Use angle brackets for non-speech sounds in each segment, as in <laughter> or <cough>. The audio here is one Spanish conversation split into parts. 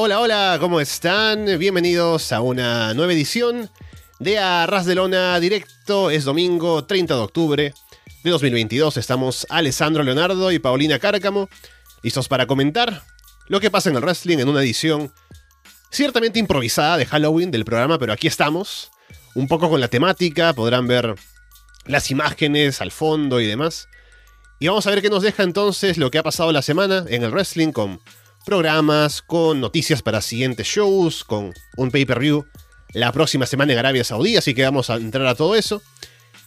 Hola, hola, ¿cómo están? Bienvenidos a una nueva edición de Arras de Lona Directo. Es domingo 30 de octubre de 2022. Estamos Alessandro Leonardo y Paulina Cárcamo, listos para comentar lo que pasa en el wrestling en una edición ciertamente improvisada de Halloween del programa, pero aquí estamos, un poco con la temática, podrán ver las imágenes al fondo y demás. Y vamos a ver qué nos deja entonces lo que ha pasado la semana en el wrestling con programas, con noticias para siguientes shows, con un pay-per-view la próxima semana en Arabia Saudí, así que vamos a entrar a todo eso.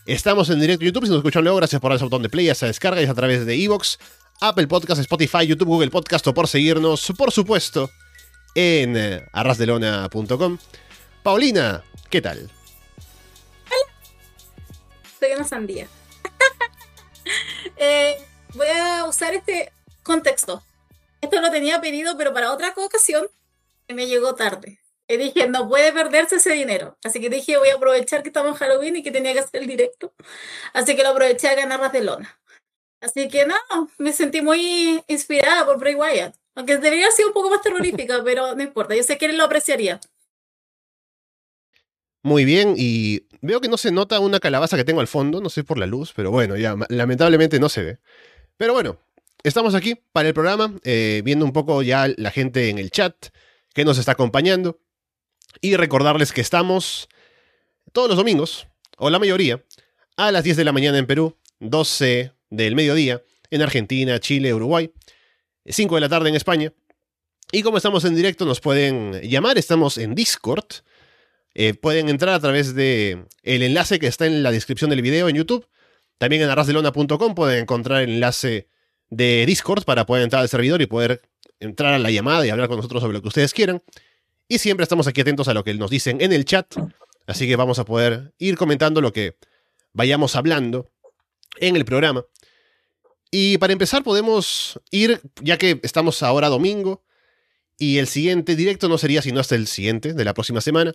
Estamos en directo YouTube, si nos escuchan luego, gracias por darse botón de play, esa descarga y a través de Evox, Apple Podcast, Spotify, YouTube, Google Podcast o por seguirnos, por supuesto, en eh, arrasdelona.com. Paulina, ¿qué tal? Soy una sandía. <laughs> Eh, voy a usar este contexto. Esto lo tenía pedido, pero para otra ocasión me llegó tarde. Y dije, no puede perderse ese dinero. Así que dije, voy a aprovechar que estamos en Halloween y que tenía que hacer el directo. Así que lo aproveché a ganar de. Así que no, me sentí muy inspirada por Bray Wyatt. Aunque debería haber sido un poco más terrorífica, <laughs> pero no importa. Yo sé que él lo apreciaría. Muy bien, y veo que no se nota una calabaza que tengo al fondo, no sé por la luz, pero bueno, ya lamentablemente no se ve. Pero bueno, estamos aquí para el programa, eh, viendo un poco ya la gente en el chat que nos está acompañando. Y recordarles que estamos todos los domingos, o la mayoría, a las 10 de la mañana en Perú, 12 del mediodía en Argentina, Chile, Uruguay, 5 de la tarde en España. Y como estamos en directo, nos pueden llamar, estamos en Discord. Eh, pueden entrar a través de enlace que está en la descripción del video en YouTube. También en arrasdelona.com pueden encontrar el enlace de Discord para poder entrar al servidor y poder entrar a la llamada y hablar con nosotros sobre lo que ustedes quieran. Y siempre estamos aquí atentos a lo que nos dicen en el chat. Así que vamos a poder ir comentando lo que vayamos hablando en el programa. Y para empezar podemos ir, ya que estamos ahora domingo, y el siguiente directo no sería sino hasta el siguiente, de la próxima semana.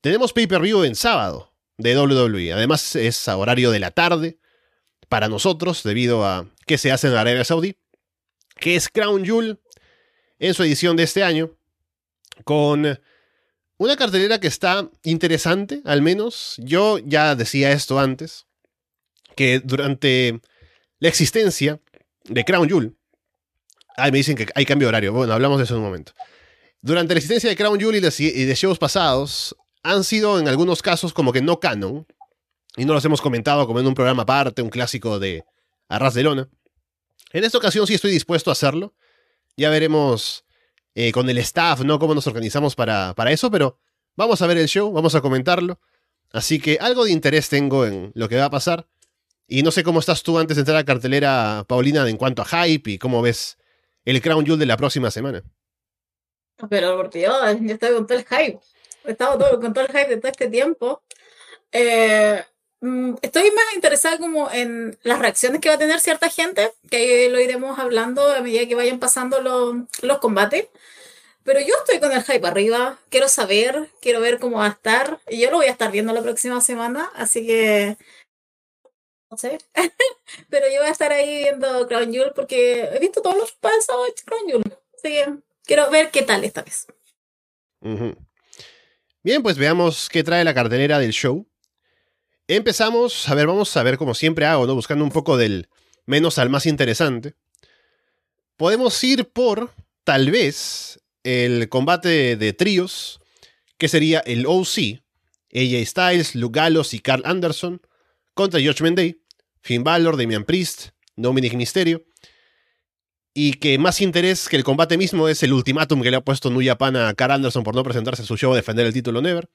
Tenemos pay-per-view en sábado de WWE. Además es a horario de la tarde para nosotros, debido a que se hace en Arabia Saudí, que es Crown Jewel en su edición de este año, con una cartelera que está interesante, al menos. Yo ya decía esto antes, que durante la existencia de Crown Jewel, ay, me dicen que hay cambio de horario, bueno, hablamos de eso en un momento. Durante la existencia de Crown Jewel y de, shows pasados, han sido en algunos casos como que no canon, y no los hemos comentado como en un programa aparte, un clásico de Arras de Lona. En esta ocasión sí estoy dispuesto a hacerlo. Ya veremos eh, con el staff, ¿no? Cómo nos organizamos para, para eso, pero vamos a ver el show, vamos a comentarlo. Así que algo de interés tengo en lo que va a pasar. Y no sé cómo estás tú antes de entrar a cartelera, Paulina, en cuanto a hype y cómo ves el Crown Jewel de la próxima semana. Pero por Dios, yo estoy con todo el hype. He estado todo, con todo el hype de todo este tiempo. Eh, estoy más interesada como en las reacciones que va a tener cierta gente, que lo iremos hablando a medida que vayan pasando los, los combates. Pero yo estoy con el hype arriba, quiero saber, quiero ver cómo va a estar. Y yo lo voy a estar viendo la próxima semana, así que no sé. <laughs> Pero yo voy a estar ahí viendo Crown Jewel porque he visto todos los pasos de Crown Jewel. Así que quiero ver qué tal esta vez. Bien, pues veamos qué trae la cartelera del show. Empezamos, a ver, vamos a ver como siempre hago, ¿no? Buscando un poco del menos al más interesante. Podemos ir por, tal vez, el combate de tríos, que sería el OC, AJ Styles, Luke Gallows y Carl Anderson, contra Judgment Day, Finn Balor, Damian Priest, Dominic Mysterio. Y que más interés que el combate mismo es el ultimátum que le ha puesto New Japan a Carl Anderson por no presentarse a su show a defender el título Never.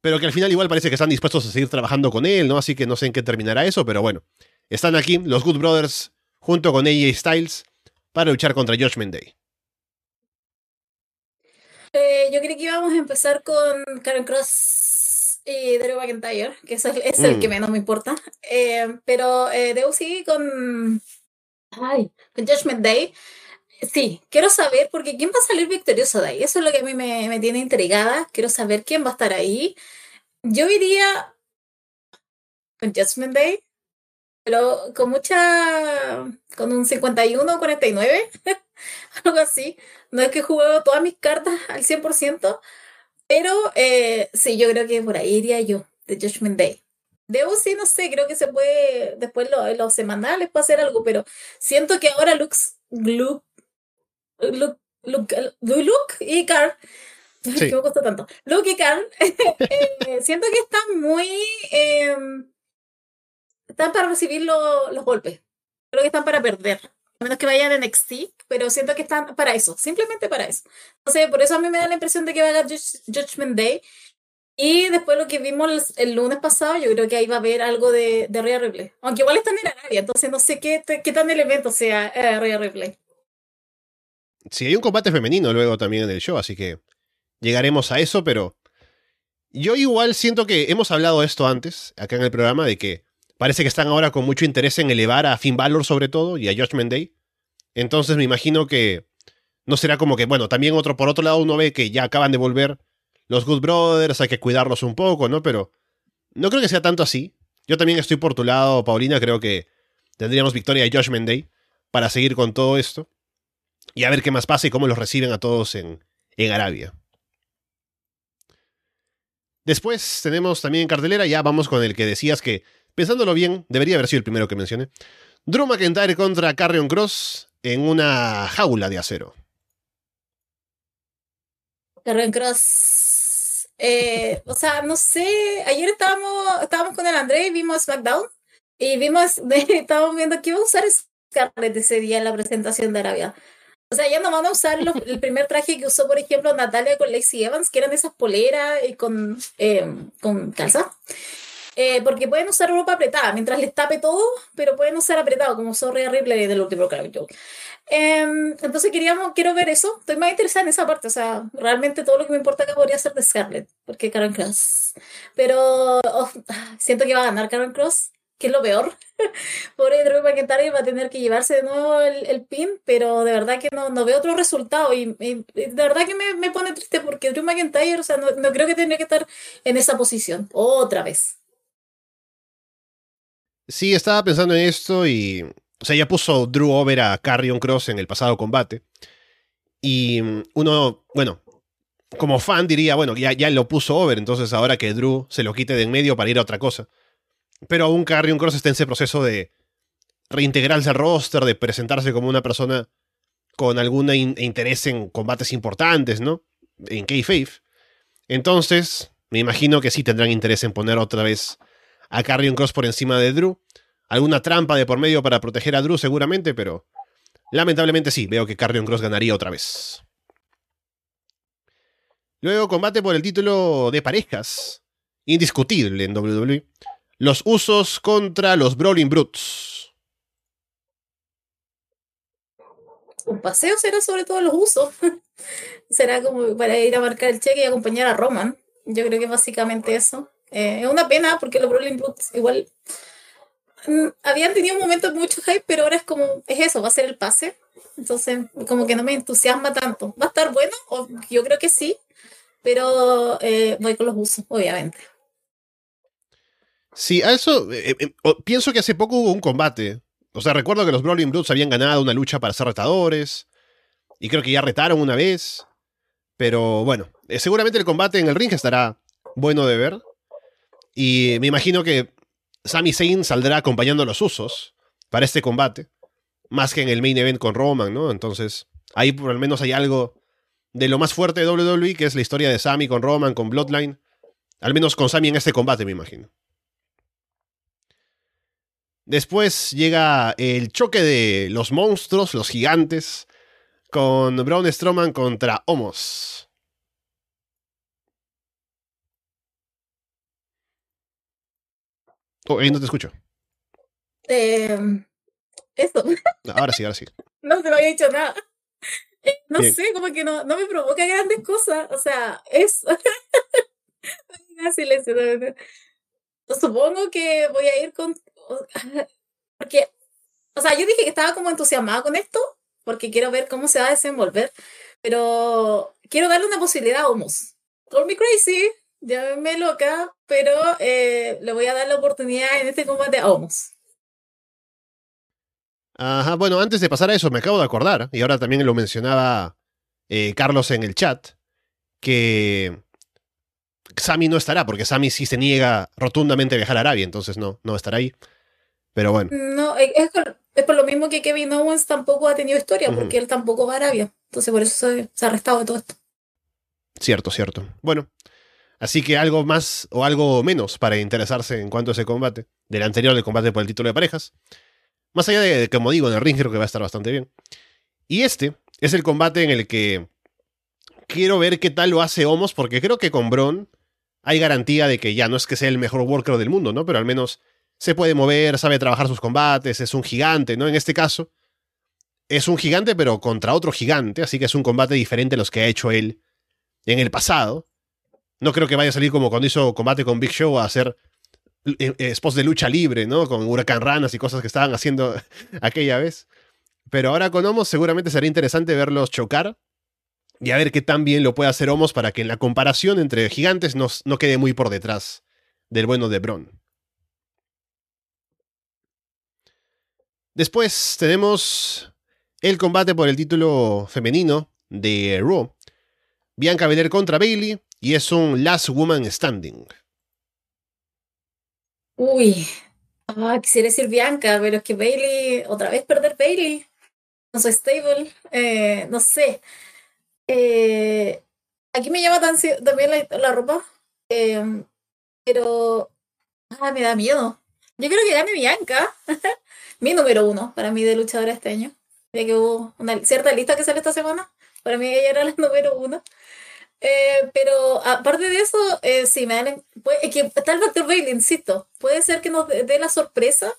Pero que al final igual parece que están dispuestos a seguir trabajando con él, ¿no? Así que no sé en qué terminará eso, pero bueno. Están aquí los Good Brothers junto con AJ Styles para luchar contra Judgment Day. Eh, yo creo que íbamos a empezar con Karen Cross y Drew McIntyre, que es el, es el que mm. menos me importa. Eh, pero eh, Deus sí con. Ay, con Judgment Day. Sí, quiero saber, porque ¿quién va a salir victorioso de ahí? Eso es lo que a mí me, me tiene intrigada. Quiero saber quién va a estar ahí. Yo iría con Judgment Day, pero con mucha. con un 51 o 49. algo así. No es que juego todas mis cartas al 100%, pero eh, sí, yo creo que por ahí iría yo, de Judgment Day. Debo sí, no sé, creo que se puede, después lo, los semanales puede hacer algo, pero siento que ahora Lux, Luke, Luke, Luke, Luke y Carl, sí. me costó tanto, Luke y Carl, <laughs> eh, siento que están muy, eh, están para recibir lo, los golpes, creo que están para perder, a menos que vayan en NXT, pero siento que están para eso, simplemente para eso. Entonces, por eso a mí me da la impresión de que va a ganar Judgment Day y después lo que vimos el, el, lunes pasado, yo creo que ahí va a haber algo de, de Rhea Ripley. Aunque igual están en Arabia, entonces no sé qué, qué tan elemento sea eh, Rhea Ripley. Sí, hay un combate femenino luego también en el show, así que llegaremos a eso, pero yo igual siento que hemos hablado esto antes, acá en el programa, de que parece que están ahora con mucho interés en elevar a Finn Balor sobre todo y a Judgment Day. Entonces me imagino que no será como que, bueno, también otro, por otro lado uno ve que ya acaban de volver los Good Brothers, hay que cuidarlos un poco, ¿no? Pero no creo que sea tanto así. Yo también estoy por tu lado, Paulina, creo que tendríamos victoria de Judgment Day para seguir con todo esto. Y a ver qué más pasa y cómo los reciben a todos en, en Arabia. Después tenemos también en cartelera, ya vamos con el que decías que, pensándolo bien, debería haber sido el primero que mencioné. Drew McIntyre contra Carrion Cross en una jaula de acero. Carrion Cross eh, o sea, no sé, ayer estábamos, estábamos con el André y vimos SmackDown y vimos, <laughs> estábamos viendo que iba a usar Scarlett ese día en la presentación de Arabia. O sea, ya no van a usar los, el primer traje que usó, por ejemplo, Natalia con Lacey Evans, que eran esas poleras y con, eh, con calza. Eh, porque pueden usar ropa apretada mientras les tape todo, pero pueden usar apretado, como Rhea Ripley del último Crowd Joke. Eh, entonces queríamos, quiero ver eso. Estoy más interesada en esa parte. O sea, realmente todo lo que me importa que podría ser de Scarlett, porque Karen Cross. Pero oh, siento que va a ganar Karen Cross, que es lo peor. <laughs> Pobre Drew McIntyre va a tener que llevarse de nuevo el, el pin, pero de verdad que no, no veo otro resultado. Y, de verdad que me, me, pone triste porque Drew McIntyre, o sea, no, no creo que tendría que estar en esa posición otra vez. Sí, estaba pensando en esto y. O sea, ya puso Drew over a Carrion Cross en el pasado combate. Y uno, bueno, como fan diría, bueno, ya, ya lo puso over, entonces ahora que Drew se lo quite de en medio para ir a otra cosa. Pero aún Carrion Cross está en ese proceso de reintegrarse al roster, de presentarse como una persona con algún in interés en combates importantes, ¿no? En K-Faith. Entonces, me imagino que sí tendrán interés en poner otra vez a Carrion Cross por encima de Drew. Alguna trampa de por medio para proteger a Drew seguramente, pero lamentablemente sí, veo que Carrion Cross ganaría otra vez. Luego combate por el título de parejas, indiscutible en WWE. Los usos contra los Brawling Brutes. Un paseo será sobre todo los usos. <laughs> será como para ir a marcar el cheque y acompañar a Roman. Yo creo que básicamente eso. Eh, es una pena porque los Brawling Brutes igual mm, habían tenido un momento mucho hype, pero ahora es como, es eso, va a ser el pase. Entonces, como que no me entusiasma tanto. ¿Va a estar bueno? O, yo creo que sí, pero eh, voy con los usos, obviamente. Sí, a eso eh, eh, pienso que hace poco hubo un combate. O sea, recuerdo que los Brawling Brutes habían ganado una lucha para ser retadores. Y creo que ya retaron una vez. Pero bueno, seguramente el combate en el ring estará bueno de ver. Y me imagino que Sami Zayn saldrá acompañando a los usos para este combate, más que en el main event con Roman, ¿no? Entonces, ahí por lo menos hay algo de lo más fuerte de WWE, que es la historia de Sami con Roman, con Bloodline. Al menos con Sami en este combate, me imagino. Después llega el choque de los monstruos, los gigantes, con Braun Strowman contra Homos. Oh, ahí no te escucho. Eh, eso. Ahora sí, ahora sí. <laughs> no te lo había dicho nada. No Bien. sé, como que no, no me provoca grandes cosas. O sea, es. <laughs> silencio. Supongo que voy a ir con. <laughs> Porque. O sea, yo dije que estaba como entusiasmada con esto, porque quiero ver cómo se va a desenvolver. Pero quiero darle una posibilidad a Homos. Call me crazy, llámeme loca, pero eh, le voy a dar la oportunidad en este combate a Homos. Ajá, bueno, antes de pasar a eso, me acabo de acordar, y ahora también lo mencionaba eh, Carlos en el chat, que Sami no estará, porque Sami sí se niega rotundamente a viajar a Arabia, entonces no, no estará ahí. Pero bueno. No, es, por lo mismo que Kevin Owens tampoco ha tenido historia, porque él tampoco va a Arabia. Entonces por eso se, se ha arrestado de todo esto. Cierto, cierto. Bueno, así que algo más o algo menos para interesarse en cuanto a ese combate, del anterior del combate por el título de parejas. Más allá de, como digo, en el ring creo que va a estar bastante bien. Y este es el combate en el que quiero ver qué tal lo hace Homos, porque creo que con Bron hay garantía de que ya no es que sea el mejor worker del mundo, ¿no? Pero al menos se puede mover, sabe trabajar sus combates, es un gigante, ¿no? En este caso, es un gigante, pero contra otro gigante, así que es un combate diferente a los que ha hecho él en el pasado. No creo que vaya a salir como cuando hizo combate con Big Show a hacer eh, eh, spots de lucha libre, ¿no? Con huracán ranas y cosas que estaban haciendo <laughs> aquella vez. Pero ahora con Homos seguramente será interesante verlos chocar y a ver qué tan bien lo puede hacer Homos para que en la comparación entre gigantes no, no quede muy por detrás del bueno de Bron. Después tenemos el combate por el título femenino de Raw. Bianca Belair contra Bailey y es un Last Woman Standing. Uy, ah, quisiera decir Bianca, pero es que Bailey, otra vez perder Bailey no soy stable, eh, no sé. Eh, aquí me llama también la, ropa, eh, pero ah, me da miedo. Yo creo que gane Bianca, <laughs> mi número uno para mí de luchadora este año. Ya que hubo una cierta lista que sale esta semana, para mí ella era la <laughs> número uno. Eh, pero aparte de eso, eh, sí, me dan. Puede, que está el Bailey, insisto. Puede ser que nos dé la sorpresa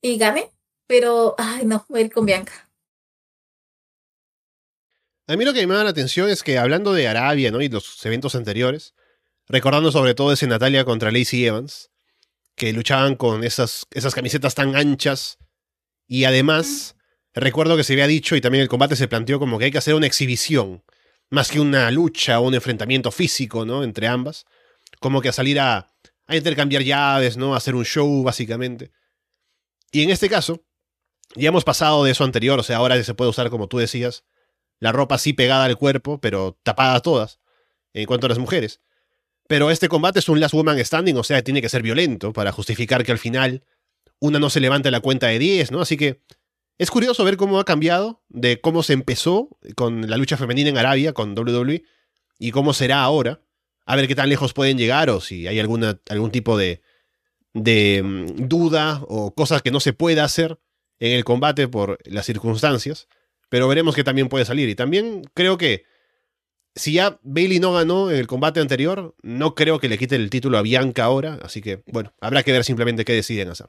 y gane, pero. Ay, no, voy a ir con Bianca. A mí lo que me da la atención es que hablando de Arabia ¿no? y los eventos anteriores, recordando sobre todo ese Natalia contra Lacey Evans, que luchaban con esas, esas camisetas tan anchas, y además, recuerdo que se había dicho y también el combate se planteó como que hay que hacer una exhibición más que una lucha o un enfrentamiento físico, ¿no? Entre ambas. Como que a salir a, a intercambiar llaves, ¿no? A hacer un show, básicamente. Y en este caso, ya hemos pasado de eso anterior, o sea, ahora se puede usar, como tú decías, la ropa así pegada al cuerpo, pero tapada todas, en cuanto a las mujeres. Pero este combate es un Last Woman Standing, o sea, tiene que ser violento para justificar que al final una no se levante la cuenta de 10, ¿no? Así que es curioso ver cómo ha cambiado de cómo se empezó con la lucha femenina en Arabia, con WWE, y cómo será ahora. A ver qué tan lejos pueden llegar o si hay algún tipo de, de mm, duda o cosas que no se puede hacer en el combate por las circunstancias. Pero veremos qué también puede salir. Y también creo que si ya Bailey no ganó en el combate anterior, no creo que le quite el título a Bianca ahora. Así que, bueno, habrá que ver simplemente qué deciden hacer.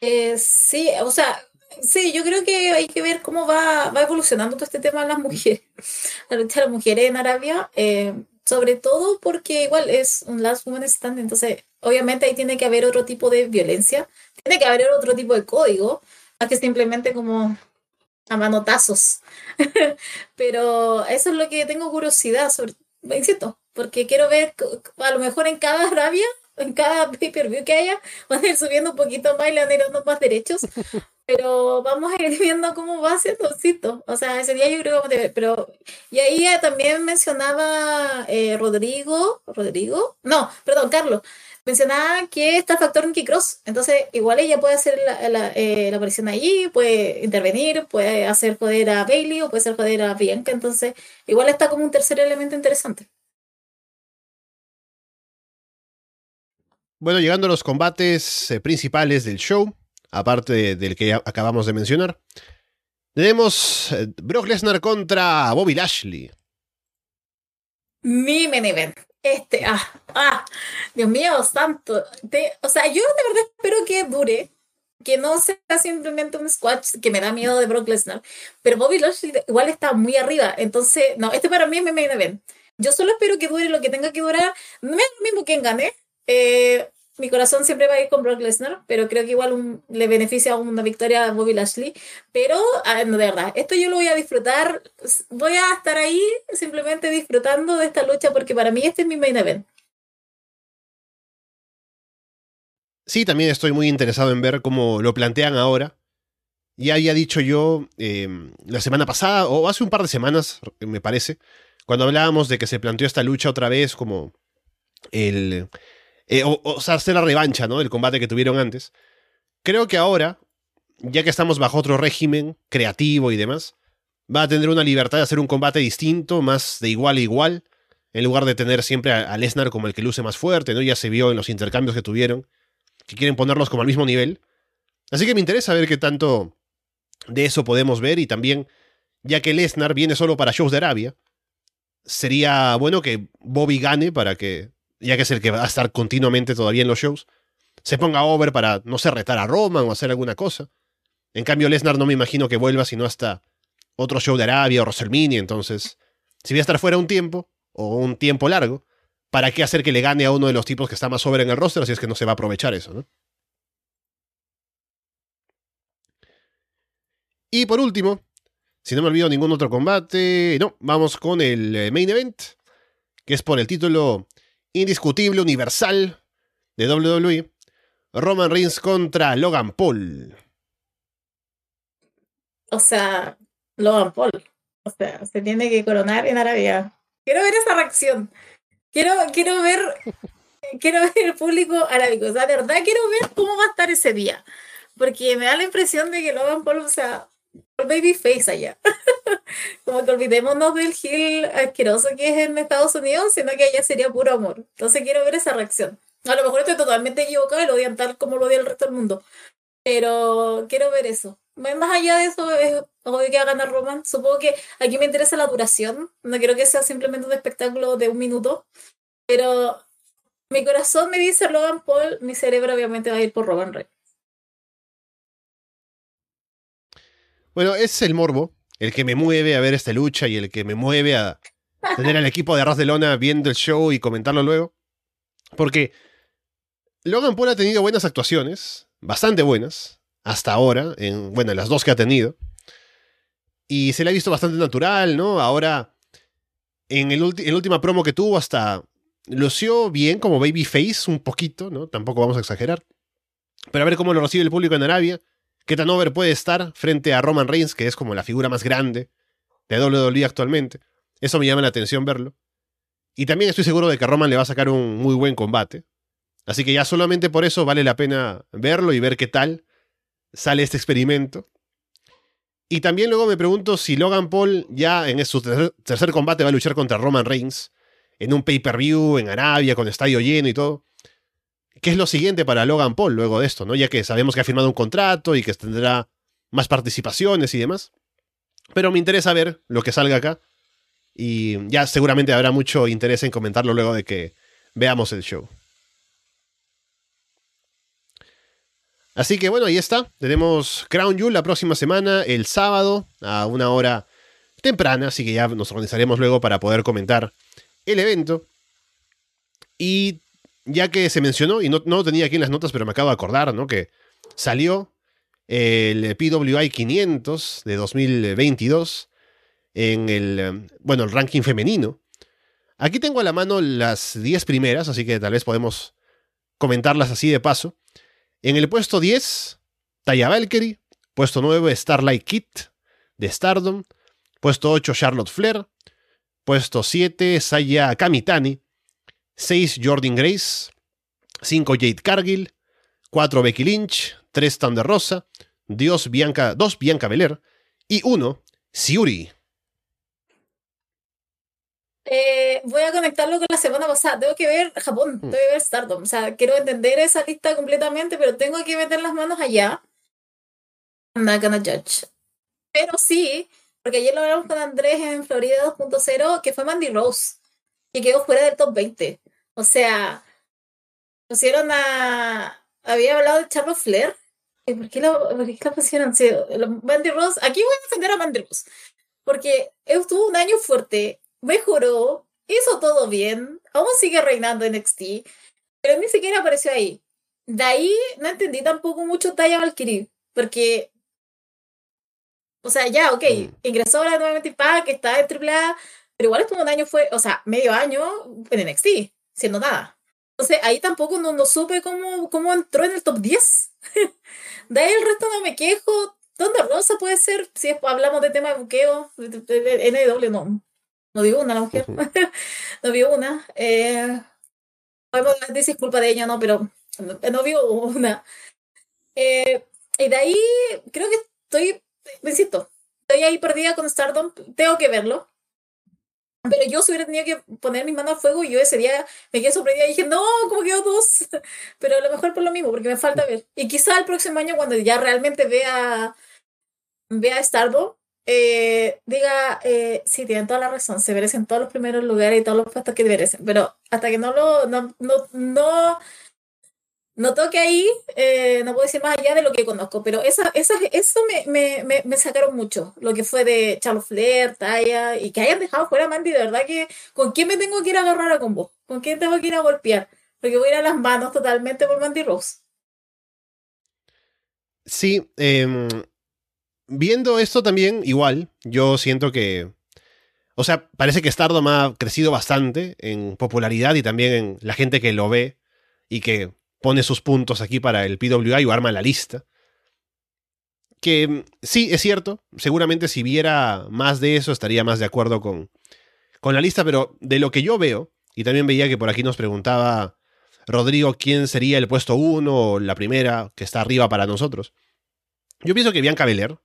Eh, sí, o sea, sí, yo creo que hay que ver cómo va, va evolucionando todo este tema de las mujeres, <laughs> la lucha de las mujeres en Arabia, eh, sobre todo porque igual es un last woman stand, entonces obviamente ahí tiene que haber otro tipo de violencia, tiene que haber otro tipo de código, más que simplemente como a manotazos. <laughs> Pero eso es lo que tengo curiosidad sobre, insisto, porque quiero ver, a lo mejor en cada Arabia en cada pay-per-view que haya, <laughs> van a ir subiendo un poquito más y le van a ir dando más derechos. <laughs> Pero vamos a ir viendo cómo va haciendo O sea, ese día yo creo que vamos a ver. Pero, y ahí también mencionaba eh, Rodrigo, Rodrigo, no, perdón, Carlos, mencionaba que está el factor Nicky Cross. Entonces, igual ella puede hacer la, la, eh, la, aparición allí, puede intervenir, puede hacer poder a Bailey o puede hacer poder a Bianca. Entonces, igual está como un tercer elemento interesante. Bueno, llegando a los combates eh, principales del show, aparte del que acabamos de mencionar, tenemos eh, Brock Lesnar contra Bobby Lashley. Mi main event. Este, ah, ah, Dios mío, santo. o sea, yo de verdad espero que dure, que no sea simplemente un squash que me da miedo de Brock Lesnar, pero Bobby Lashley igual está muy arriba, entonces, no, este para mí es mi main event. Yo solo espero que dure lo que tenga que durar, no es lo mismo quien gane, eh, mi corazón siempre va a ir con Brock Lesnar, pero creo que igual le beneficia una victoria a Bobby Lashley. Pero, ah, de verdad, esto yo lo voy a disfrutar. Voy a estar ahí simplemente disfrutando de esta lucha porque para mí este es mi main event. sí, también estoy muy interesado en ver cómo lo plantean ahora. Ya había dicho yo em, la semana pasada, o hace un par de semanas, me parece, cuando hablábamos de que se planteó esta lucha otra vez como el... Eh, o, sea, hacer la revancha, ¿no? Del combate que tuvieron antes. Creo que ahora, ya que estamos bajo otro régimen creativo y demás, va a tener una libertad de hacer un combate distinto, más de igual a igual, en lugar de tener siempre a, Lesnar como el que luce más fuerte, ¿no? Ya se vio en los intercambios que tuvieron, que quieren ponerlos como al mismo nivel. Así que me interesa ver qué tanto de eso podemos ver y también, ya que Lesnar viene solo para shows de Arabia, sería bueno que Bobby gane para que, ya que es el que va a estar continuamente todavía en los shows, se ponga over para, no sé, retar a Roman o hacer alguna cosa. En cambio, Lesnar no me imagino que vuelva sino hasta otro show de Arabia o WrestleMania, entonces, si voy a estar fuera un tiempo, o un tiempo largo, ¿para qué hacer que le gane a uno de los tipos que está más over en el roster si es que no se va a aprovechar eso, ¿no? Y por último, si no me olvido ningún otro combate, no, vamos con el eh, main event, que es por el título indiscutible universal de WWE, Roman Reigns contra Logan Paul. O sea, Logan Paul. O sea, se tiene que coronar en Arabia. Quiero ver esa reacción. Quiero, quiero ver, quiero ver el público arábico. O sea, de verdad quiero ver cómo va a estar ese día. Porque me da la impresión de que Logan Paul, o sea, babyface allá. <laughs> Como que olvidémonos del Gil asqueroso que es en Estados Unidos, sino que allá sería puro amor. Entonces quiero ver esa reacción. A lo mejor estoy totalmente equivocada y lo odian tal como lo odia el resto del mundo. Pero quiero ver eso. Más allá de eso, es obvio que va a ganar Roman. Supongo que aquí me interesa la duración. No quiero que sea simplemente un espectáculo de un minuto. Pero mi corazón me dice Logan Paul, mi cerebro obviamente va a ir por Roman Reigns. Bueno, es el morbo, el que me mueve a ver esta lucha y el que me mueve a tener al equipo de Arras de Lona viendo el show y comentarlo luego. Porque Logan Paul ha tenido buenas actuaciones, bastante buenas, hasta ahora, en, bueno, en las dos que ha tenido. Y se le ha visto bastante natural, ¿no? Ahora, en el, el última promo que tuvo, hasta lució bien como babyface, un poquito, ¿no? Tampoco vamos a exagerar. Pero a ver cómo lo recibe el público en Arabia qué tan over puede estar frente a Roman Reigns, que es como la figura más grande de WWE actualmente. Eso me llama la atención verlo. Y también estoy seguro de que Roman le va a sacar un muy buen combate. Así que ya solamente por eso vale la pena verlo y ver qué tal sale este experimento. Y también luego me pregunto si Logan Paul ya en su tercer combate va a luchar contra Roman Reigns en un pay-per-view en Arabia con estadio lleno y todo. ¿Qué es lo siguiente para Logan Paul luego de esto, ¿no? Ya que sabemos que ha firmado un contrato y que tendrá más participaciones y demás. Pero me interesa ver lo que salga acá. Y ya seguramente habrá mucho interés en comentarlo luego de que veamos el show. Así que bueno, ahí está. Tenemos Crown Jewel la próxima semana, el sábado, a una hora temprana. Así que ya nos organizaremos luego para poder comentar el evento. Y ya que se mencionó, y no, no lo tenía aquí en las notas, pero me acabo de acordar, ¿no? Que salió el PWI 500 de 2022 en el, bueno, el ranking femenino. Aquí tengo a la mano las 10 primeras, así que tal vez podemos comentarlas así de paso. En el puesto 10, Taya Valkyrie. Puesto 9, Starlight Kit de Stardom. Puesto 8, Charlotte Flair. Puesto 7, Saya Kamitani 6 Jordan Grace, 5 Jade Cargill, 4 Becky Lynch, 3 Thunder Rosa, 2 Bianca, 2 Bianca Belair y 1 Siuri. Eh, voy a conectarlo con la semana pasada. Tengo que ver Japón, mm. tengo que ver Stardom. O sea, quiero entender esa lista completamente, pero tengo que meter las manos allá. I'm not gonna judge. Pero sí, porque ayer lo hablamos con Andrés en Florida 2.0, que fue Mandy Rose, que quedó fuera del top 20. O sea, pusieron a. Había hablado de Charles Flair. ¿Por qué lo, por qué lo pusieron? Sí, Mandy Rose. Aquí voy a defender a Mandy Rose. Porque estuvo un año fuerte, mejoró, hizo todo bien, aún sigue reinando en NXT, pero ni siquiera apareció ahí. De ahí no entendí tampoco mucho Taya Valkyrie, porque. O sea, ya, ok, mm. ingresó ahora nuevamente Impact, está en AAA, pero igual estuvo un año, fue, o sea, medio año en NXT siendo nada. Entonces ahí tampoco no, no supe cómo, cómo entró en el top 10. <laughs> de ahí el resto no me quejo. ¿Dónde Rosa puede ser? Si hablamos de tema de buqueo, de, NW, no. No digo una la mujer. <laughs> no vio una. Eh, podemos decir culpa de ella, no, pero no, vio una. Eh, y de ahí creo que estoy, insisto, estoy ahí perdida con Stardom. Tengo que verlo. Pero yo si hubiera tenido que poner mi mano al fuego, yo ese día me quedé sorprendida y dije, no, como quedó dos. <laughs> Pero a lo mejor por lo mismo, porque me falta ver. Y quizá el próximo año, cuando ya realmente vea, vea Stardom, eh, diga, eh, sí, tienen toda la razón, se merecen todos los primeros lugares y todos los puestos que merecen. Pero hasta que no lo, no, no, no Noto que ahí eh, no puedo decir más allá de lo que conozco, pero esa, esa, eso me, me, me, sacaron mucho. Lo que fue de Charles Flair, Taya, y que hayan dejado fuera a Mandy, de verdad que ¿con quién me tengo que ir a agarrar a combo? ¿Con quién tengo que ir a golpear? Porque voy a ir a las manos totalmente por Mandy Rose. Sí, em, viendo esto también, igual, yo siento que. O sea, parece que Stardom ha crecido bastante en popularidad y también en la gente que lo ve y que pone sus puntos aquí para el PWI o arma la lista. Que mm, sí, es cierto, seguramente si viera más de eso estaría más de acuerdo con, con la lista, pero de lo que yo veo, y también veía que por aquí nos preguntaba Rodrigo quién sería el puesto uno o la primera que está arriba para nosotros. Yo pienso que Bianca Belair,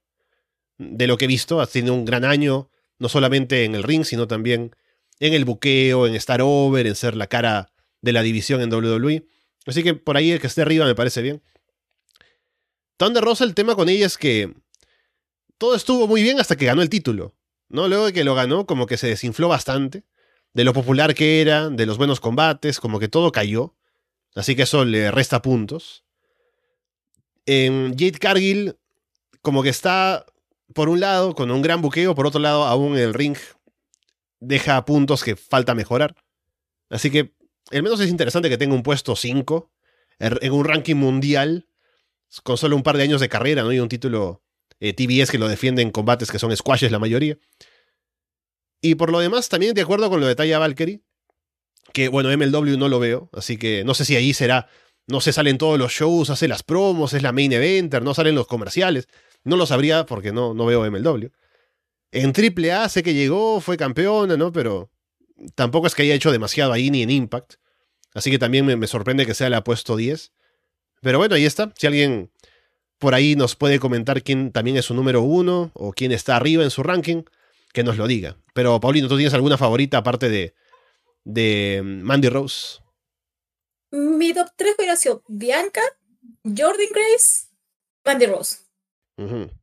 de lo que he visto, ha tenido un gran año, no solamente en el ring, sino también en el buqueo, en estar over, en ser la cara de la división en WWE. Así que por ahí el que esté arriba me parece bien. Thunder Rosa, el tema con ella es que todo estuvo muy bien hasta que ganó el título. ¿no? Luego de que lo ganó, como que se desinfló bastante. De lo popular que era, de los buenos combates, como que todo cayó. Así que eso le resta puntos. En Jade Cargill, como que está, por un lado, con un gran buqueo, por otro lado, aún el ring deja puntos que falta mejorar. Así que al menos es interesante que tenga un puesto 5 en un ranking mundial con solo un par de años de carrera, ¿no? Y un título eh, TBS que lo defiende en combates que son squashes la mayoría. Y por lo demás, también de acuerdo con lo de Taya Valkyrie, que bueno, MLW no lo veo, así que no sé si ahí será, no se salen todos los shows, hace las promos, es la main eventer, no salen los comerciales. No lo sabría porque no, no veo MLW. En AAA sé que llegó, fue campeona, ¿no? Pero tampoco es que haya hecho demasiado ahí ni en Impact. Así que también me, sorprende que sea la puesto 10. Pero bueno, ahí está. Si alguien por ahí nos puede comentar quién también es su número uno o quién está arriba en su ranking, que nos lo diga. Pero Paulino, ¿tú tienes alguna favorita aparte de, de Mandy Rose? Mi top 3 hubiera sido Bianca, Jordan Grace, Mandy Rose.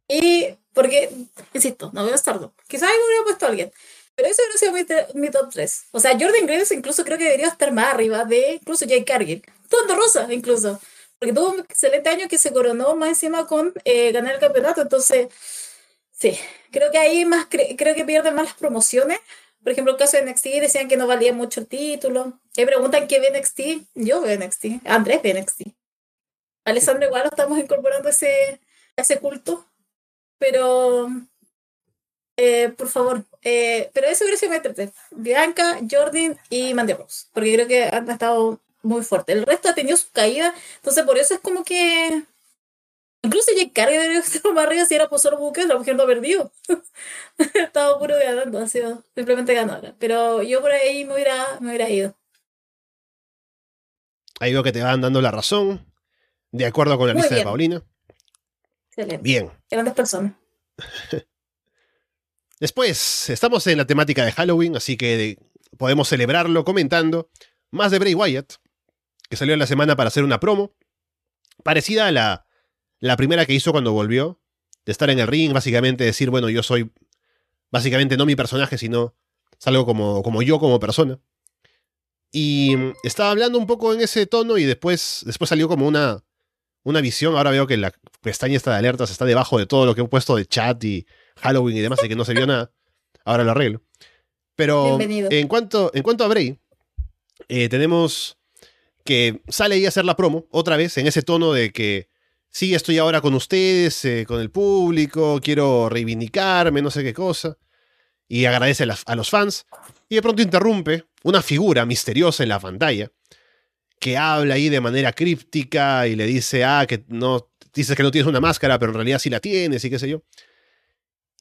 Y porque, insisto, no veo Stardom. Quizás hubiera puesto a alguien. Pero eso no sido mi, top 3. O sea, Jordan Graves incluso creo que debería estar más arriba de incluso Jake Cargill. Todo Rosa, incluso. Porque tuvo un excelente año que se coronó más encima con eh, ganar el campeonato. Entonces, sí, creo que ahí más creo que pierden más las promociones. Por ejemplo, el caso de NXT decían que no valía mucho el título. Me preguntan qué ve NXT. Yo veo NXT. Andrés ve NXT. Alessandro igual estamos incorporando ese, ese culto. Pero eh, por favor. Eh, pero eso hubiera sido Bianca, Jordan y Mandy Rose. Porque creo que han estado muy fuertes. El resto ha tenido su caída. Entonces, por eso es como que. Incluso Jake Cargill debería <laughs> estar más arriba si era por solo buques, la mujer no ha perdido. <laughs> Estaba puro ganando, ha sido simplemente ganadora. Pero yo por ahí me hubiera, me hubiera ido. Ahí veo que te van dando la razón. De acuerdo con la lista de Paulina. Excelente. Bien. Grandes personas. <laughs> Después, estamos en la temática de Halloween, así que podemos celebrarlo comentando más de Bray Wyatt, que salió en la semana para hacer una promo, parecida a la, la primera que hizo cuando volvió, de estar en el ring, básicamente decir, bueno, yo soy, básicamente no mi personaje, sino salgo como, como yo como persona. Y estaba hablando un poco en ese tono y después, después salió como una, una visión. Ahora veo que la pestaña esta de alertas está debajo de todo lo que he puesto de chat y Halloween y demás, y que no se vio nada. Ahora lo arreglo. Pero en cuanto, en cuanto a Bray, eh, tenemos que sale ahí a hacer la promo, otra vez, en ese tono de que sí, estoy ahora con ustedes, eh, con el público, quiero reivindicarme, no sé qué cosa. Y agradece a, a los fans. Y de pronto interrumpe una figura misteriosa en la pantalla que habla ahí de manera críptica y le dice, ah, que no, dices que no tienes una máscara, pero en realidad sí la tienes y qué sé yo.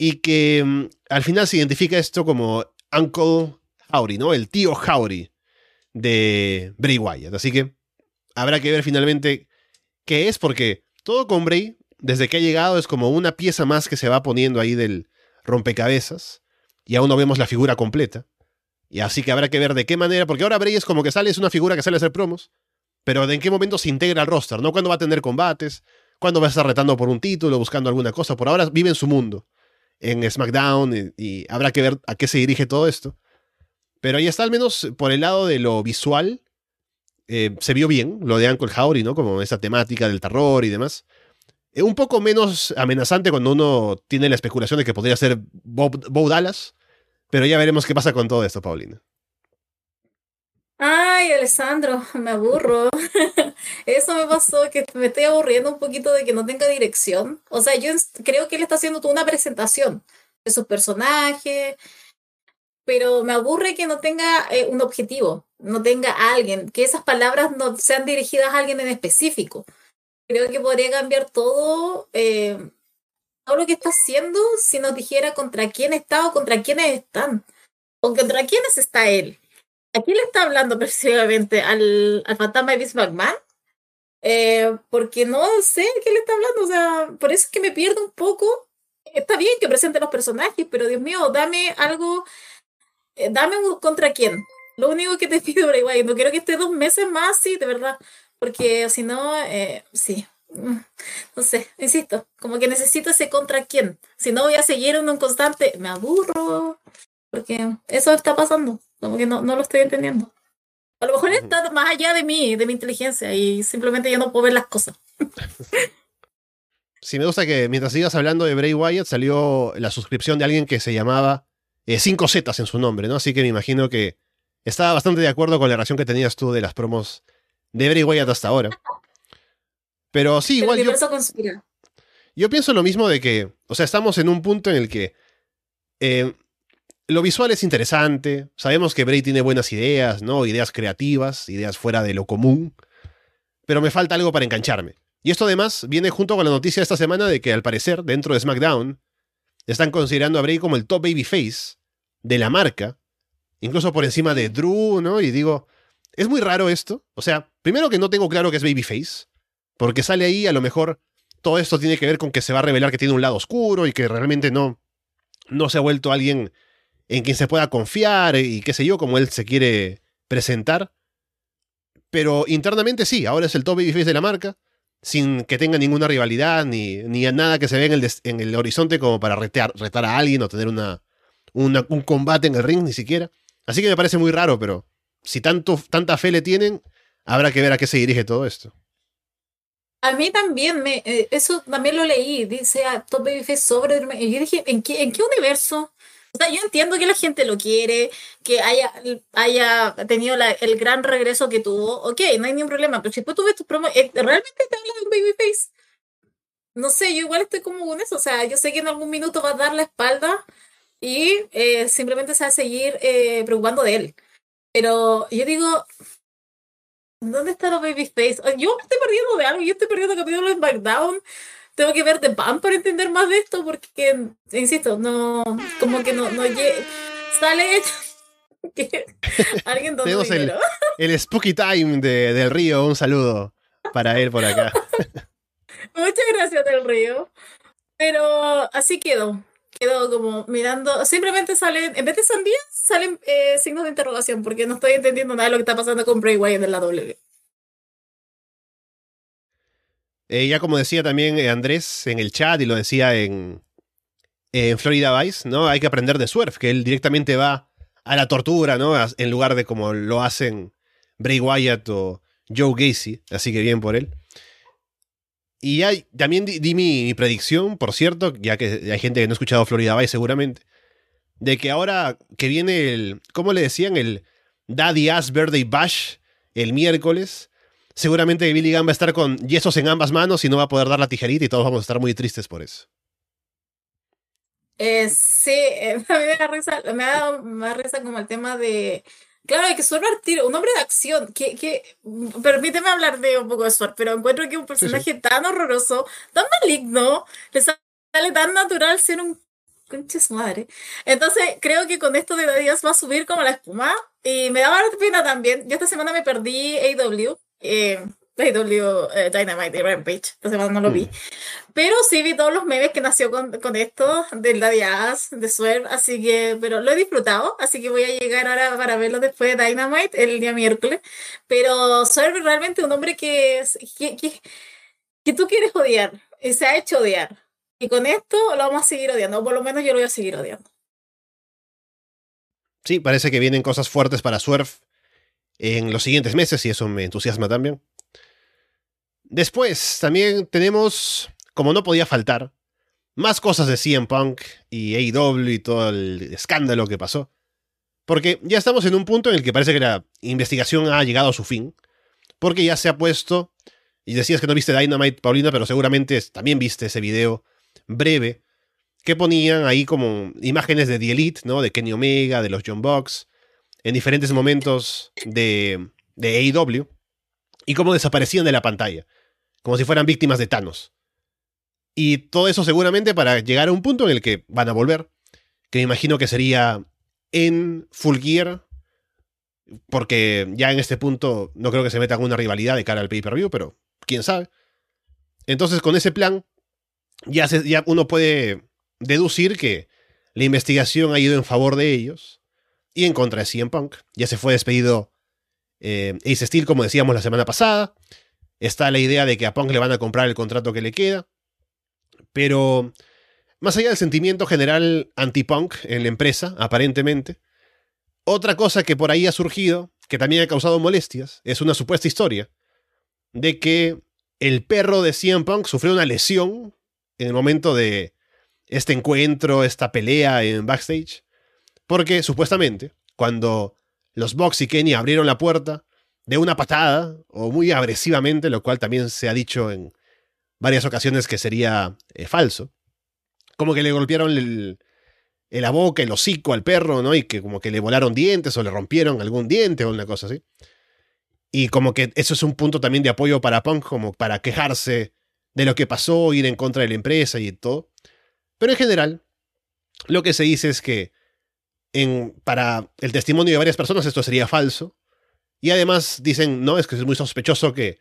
Y que mm, al final se identifica esto como Uncle Howdy, ¿no? El tío Howdy de Bray Wyatt. Así que habrá que ver finalmente qué es, porque todo con Bray, desde que ha llegado, es como una pieza más que se va poniendo ahí del rompecabezas. Y aún no vemos la figura completa. Y así que habrá que ver de qué manera, porque ahora Bray es como que sale, es una figura que sale a hacer promos, pero de en qué momento se integra al roster, ¿no? ¿Cuándo va a tener combates? ¿Cuándo va a estar retando por un título, buscando alguna cosa? Por ahora vive en su mundo, en SmackDown, y, habrá que ver a qué se dirige todo esto. Pero ahí está, al menos por el lado de lo visual, eh, se vio bien lo de Uncle Howdy, ¿no? Como esa temática del terror y demás. Eh, un poco menos amenazante cuando uno tiene la especulación de que podría ser Bob, Bo Dallas, pero ya veremos qué pasa con todo esto, Paulina. Ay, Alessandro, me aburro. <laughs> Eso me pasó, que me estoy aburriendo un poquito de que no tenga dirección. O sea, yo creo que él está haciendo toda una presentación de sus personajes, pero me aburre que no tenga eh, un objetivo, no tenga alguien, que esas palabras no sean dirigidas a alguien en específico. Creo que podría cambiar todo. Eh, todo lo que está haciendo si nos dijera contra quién está o contra quiénes están. O contra quiénes está él. ¿A quién le está hablando precisamente? ¿Al, al fantasma de Vince McMahon? Eh, porque no sé qué le está hablando. O sea, por eso es que me pierdo un poco. Está bien que presente los personajes, pero Dios mío, dame algo. Eh, dame un contra quién. Lo único que te <laughs> pido, Bray no quiero que esté dos meses más, sí, de verdad. Porque si no, eh, sí, Mm, no sé, insisto, como que necesito ese contra quién. Si no voy a seguir en un constante, me aburro. Porque eso está pasando. Como que no, no lo estoy entendiendo. A lo mejor está más allá de mí, de mi inteligencia, y simplemente ya no puedo ver las cosas. <laughs> Sí, me gusta que mientras sigas hablando de Bray Wyatt salió la suscripción de alguien que se llamaba 5 eh, Zetas en su nombre, ¿no? Así que me imagino que estaba bastante de acuerdo con la relación que tenías tú de las promos de Bray Wyatt hasta ahora. Pero sí, igual. yo, yo, pienso lo mismo de que, o sea, estamos en un punto en el que eh, lo visual es interesante. Sabemos que Bray tiene buenas ideas, ¿no? Ideas creativas, ideas fuera de lo común. Pero me falta algo para engancharme. Y esto además viene junto con la noticia de esta semana de que al parecer, dentro de SmackDown, están considerando a Bray como el top babyface de la marca. Incluso por encima de Drew, ¿no? Y digo, es muy raro esto. O sea, primero que no tengo claro que es babyface. Porque sale ahí, a lo mejor todo esto tiene que ver con que se va a revelar que tiene un lado oscuro y que realmente no, no se ha vuelto alguien en quien se pueda confiar y qué sé yo, como él se quiere presentar. Pero internamente sí, ahora es el top babyface de la marca, sin que tenga ninguna rivalidad ni, ni nada que se vea en el, en el horizonte como para retar, retar a alguien o tener una, un combate en el ring ni siquiera. Así que me parece muy raro, pero si tanto, tanta fe le tienen, habrá que ver a qué se dirige todo esto. A mí también, me, eh, eso también lo leí, dice a Top Babyface sobre... Y yo dije, ¿en qué, ¿en qué universo? O sea, yo entiendo que la gente lo quiere, que haya, haya tenido el gran regreso que tuvo, ok, no hay ningún problema, pero si tú ves tus promos, eh, ¿realmente te habla de un babyface? No sé, yo igual estoy como con eso, o sea, yo sé que en algún minuto va a dar la espalda y eh, simplemente se va a seguir preocupando de él. Pero yo digo, ¿Dónde está los Babyface? Yo me estoy perdiendo de algo, yo estoy perdiendo capítulo de SmackDown. Tengo que ver The Pan para entender más de esto, porque, insisto, no, como que no, no sale <laughs> alguien Tenemos el, el, Spooky Time de, del Río, un saludo para él por acá. <laughs> Muchas gracias del Río. Pero así quedó quedo como mirando, simplemente salen, en vez de sandías, salen eh, signos de interrogación, porque no estoy entendiendo nada de lo que está pasando con Bray Wyatt en la W. Eh, ya como decía también eh, Andrés en el chat y lo decía en, en Florida Vice, ¿no? Hay que aprender de Swerve, que él directamente va a la tortura, ¿no? En lugar de como lo hacen Bray Wyatt o Joe Gacy, así que bien por él. Y también di, mi, predicción, por cierto, ya que hay gente que no ha escuchado Florida Vice seguramente, de que ahora que viene el, ¿cómo le decían? El Daddy Ass Birthday Bash el miércoles, seguramente Billy Gunn va a estar con yesos en ambas manos y no va a poder dar la tijerita y todos vamos a estar muy tristes por eso. Eh, sí, <laughs> a mí me da risa, me da más risa como el tema de Claro, que Sword tiro, un hombre de acción, que, que permíteme hablar de un poco de Sword, pero encuentro que un personaje tan horroroso, tan maligno, le sale tan natural ser un conche su madre. Entonces, creo que con esto de días va a subir como la espuma. Y me daba pena también. Yo esta semana me perdí AW. Eh, AW eh, Dynamite y Rampage. Esta semana no lo vi. Mm. Pero sí vi todos los memes que nació con, con esto, del Daddy Ass, de Swerve, así que, pero lo he disfrutado, así que voy a llegar ahora para verlo después de Dynamite, el día miércoles. Pero Swerve realmente un hombre que, que, que, que tú quieres odiar, y se ha hecho odiar. Y con esto lo vamos a seguir odiando, o por lo menos yo lo voy a seguir odiando. Sí, parece que vienen cosas fuertes para Swerve en los siguientes meses y eso me entusiasma también. Después también tenemos, como no podía faltar, más cosas de CM Punk y AEW y todo el escándalo que pasó. Porque ya estamos en un punto en el que parece que la investigación ha llegado a su fin. Porque ya se ha puesto, y decías que no viste Dynamite, Paulina, pero seguramente también viste ese video breve que ponían ahí como imágenes de The Elite, ¿no? De Kenny Omega, de los John Box, en diferentes momentos de, de AEW, y cómo desaparecían de la pantalla como si fueran víctimas de Thanos. Y todo eso seguramente para llegar a un punto en el que van a volver, que me imagino que sería en Full Gear, porque ya en este punto no creo que se meta alguna rivalidad de cara al pay-per-view, pero quién sabe. Entonces con ese plan ya, ya uno puede deducir que la investigación ha ido en favor de ellos y en contra de CM Punk. Ya se fue despedido eh, Ace Steel, como decíamos la semana pasada. Está la idea de que a Punk le van a comprar el contrato que le queda. Pero más allá del sentimiento general anti-punk en la empresa, aparentemente, otra cosa que por ahí ha surgido, que también ha causado molestias, es una supuesta historia de que el perro de CM Punk sufrió una lesión en el momento de este encuentro, esta pelea en backstage, porque supuestamente cuando los Bucks y Kenny abrieron la puerta de una patada o muy agresivamente, lo cual también se ha dicho en varias ocasiones que sería eh, falso. Como que le golpearon el, la boca, el hocico al perro, ¿no? Y que como que le volaron dientes o le rompieron algún diente o una cosa así. Y como que eso es un punto también de apoyo para Punk, como para quejarse de lo que pasó, ir en contra de la empresa y todo. Pero en general, lo que se dice es que para el testimonio de varias personas esto sería falso, y además dicen, no, es que es muy sospechoso que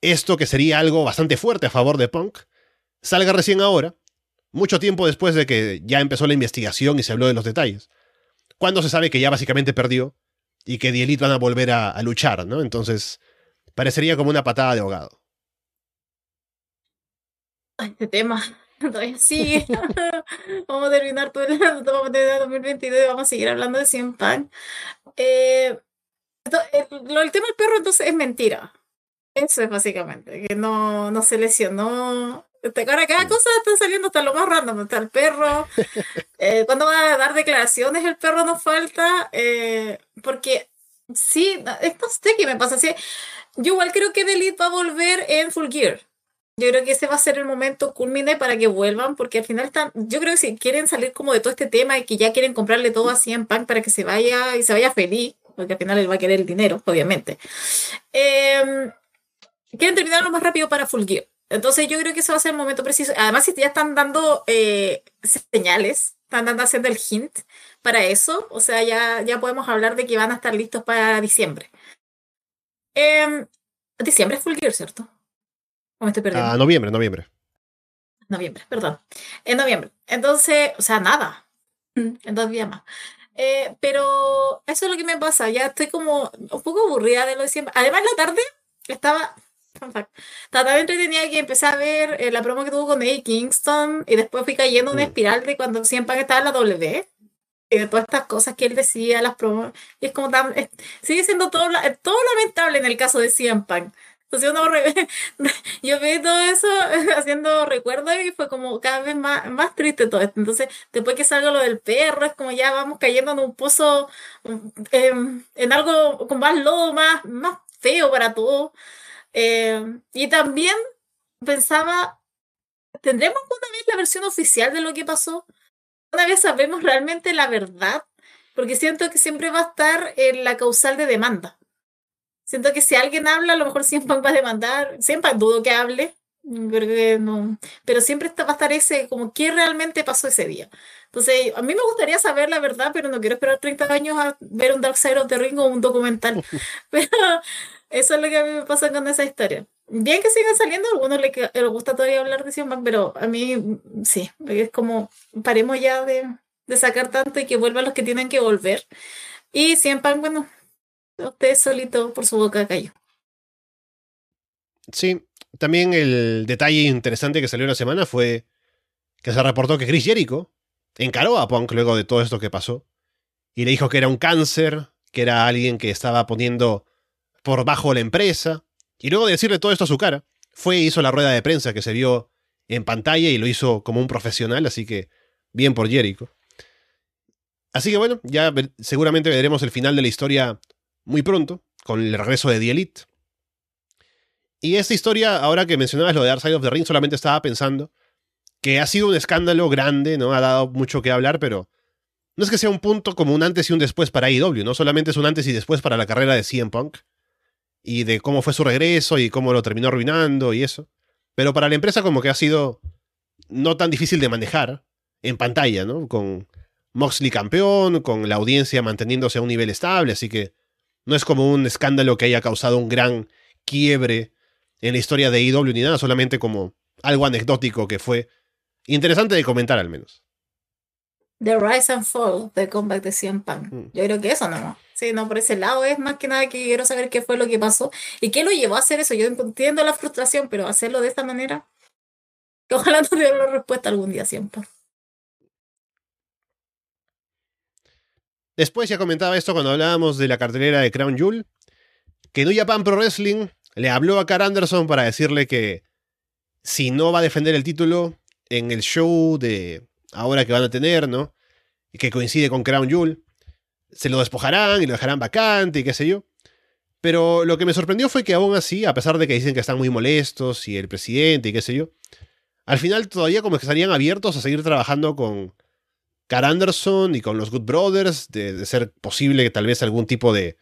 esto, que sería algo bastante fuerte a favor de Punk, salga recién ahora, mucho tiempo después de que ya empezó la investigación y se habló de los detalles. Cuando se sabe que ya básicamente perdió y que The Elite van a volver a, luchar, ¿no? Entonces, parecería como una patada de ahogado. Este tema todavía sigue. <laughs> vamos a terminar todo el, <laughs> vamos a terminar 2022 y vamos a seguir hablando de 100 Punk. Eh, el, tema del perro entonces es mentira. Eso es básicamente, que no, no se lesionó. Ahora cada cosa está saliendo hasta lo más random. Está el perro. <laughs> Eh, cuando va a dar declaraciones el perro nos falta. Eh, porque sí, esto sé qué me pasa. Sí, yo igual creo que Delete va a volver en Full Gear. Yo creo que ese va a ser el momento culmine para que vuelvan, porque al final están, yo creo que si quieren salir como de todo este tema y que ya quieren comprarle todo así en pan para que se vaya y se vaya feliz, porque al final él va a querer el dinero, obviamente. Eh, quieren terminar lo más rápido para Full Gear. Entonces yo creo que ese va a ser el momento preciso. Además, si ya están dando eh, señales, están dando haciendo el hint para eso, o sea, ya, ya podemos hablar de que van a estar listos para diciembre. Eh, diciembre es Full Gear, ¿cierto? ¿O me estoy perdiendo? Ah, noviembre, noviembre. Noviembre, perdón. En noviembre. Entonces, o sea, nada. En dos días más. Eh, pero eso es lo que me pasa, ya estoy como un poco aburrida de lo de siempre. Además, la tarde estaba, estaba entretenida que empecé a ver eh, la promo que tuvo con Eddie Kingston y después fui cayendo en una mm. espiral de cuando siempre estaba en la W y de todas estas cosas que él decía, las promos, y es como tan, sigue siendo todo, todo lamentable en el caso de CM <laughs> yo vi todo eso <laughs> haciendo recuerdos y fue como cada vez más, más triste todo esto. Entonces, después que salga lo del perro, es como ya vamos cayendo en un pozo, em, en algo con más lodo, más, más feo para todo. Em, y también pensaba, ¿tendremos una vez la versión oficial de lo que pasó? ¿Una vez sabemos realmente la verdad? porque siento que siempre va a estar en la causal de demanda. Siento que si alguien habla, a lo mejor siempre va a demandar, siempre dudo que hable, no. Pero siempre está, va a estar ese, como, ¿qué realmente pasó ese día? Entonces, a mí me gustaría saber la verdad, pero no quiero esperar 30 años a ver un Dark Side of the Ring o un documental. <laughs> pero eso es lo que a mí me pasa con esa historia. Bien que sigan saliendo, a algunos les, les gusta todavía hablar de Sion pero a mí sí, es como, paremos ya de, de sacar tanto y que vuelvan los que tienen que volver. Y siempre, bueno, usted solito por su boca cayó. Sí, también el detalle interesante que salió la semana fue que se reportó que Chris Jericho encaró a Punk luego de todo esto que pasó y le dijo que era un cáncer, que era alguien que estaba poniendo por bajo la empresa. Y luego de decirle todo esto a su cara, fue e hizo la rueda de prensa que se vio en pantalla y lo hizo como un profesional, así que bien por Jericho. Así que bueno, ya seguramente veremos el final de la historia muy pronto, con el regreso de The Elite. Y esta historia, ahora que mencionabas lo de Dark Side of the Ring, solamente estaba pensando que ha sido un escándalo grande, ¿no? Ha dado mucho que hablar, pero no es que sea un punto como un antes y un después para IW, ¿no? Solamente es un antes y después para la carrera de CM Punk y de cómo fue su regreso y cómo lo terminó arruinando y eso. Pero para la empresa como que ha sido no tan difícil de manejar en pantalla, ¿no? Con Moxley campeón, con la audiencia manteniéndose a un nivel estable, así que no es como un escándalo que haya causado un gran quiebre en la historia de IW ni nada, solamente como algo anecdótico que fue interesante de comentar al menos. The Rise and Fall del comeback de CM Punk. Mm. Yo creo que eso no. Sí, no, por ese lado es más que nada que quiero saber qué fue lo que pasó y qué lo llevó a hacer eso. Yo entiendo la frustración, pero hacerlo de esta manera, que <laughs> ojalá no tuviera la respuesta algún día siempre. Después ya comentaba esto cuando hablábamos de la cartelera de Crown Jewel, que New Japan Pro Wrestling le habló a Carl Anderson para decirle que si no va a defender el título en el show de ahora que van a tener, ¿no? Y que coincide con Crown Jewel, se lo despojarán y lo dejarán vacante y qué sé yo. Pero lo que me sorprendió fue que aún así, a pesar de que dicen que están muy molestos y el presidente y qué sé yo, al final todavía como que estarían abiertos a seguir trabajando con Carl Anderson y con los Good Brothers, de, ser posible que tal vez algún tipo de,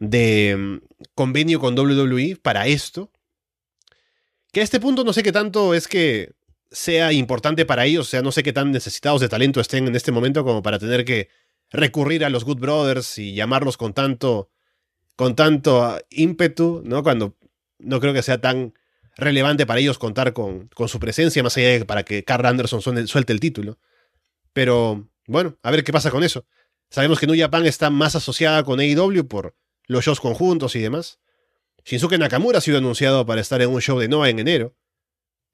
de mm, convenio con WWE para esto. Que a este punto no sé qué tanto es que sea importante para ellos, o sea, no sé qué tan necesitados de talento estén en este momento como para tener que recurrir a los Good Brothers y llamarlos con tanto con tanto ah, ímpetu, ¿no? Cuando no creo que sea tan relevante para ellos contar con, con su presencia, más allá de para que Carl Anderson suelte el título. Pero, bueno, a ver qué pasa con eso. Sabemos que New Japan está más asociada con AEW por los shows conjuntos y demás. Shinsuke Nakamura ha sido anunciado para estar en un show de Noah en enero.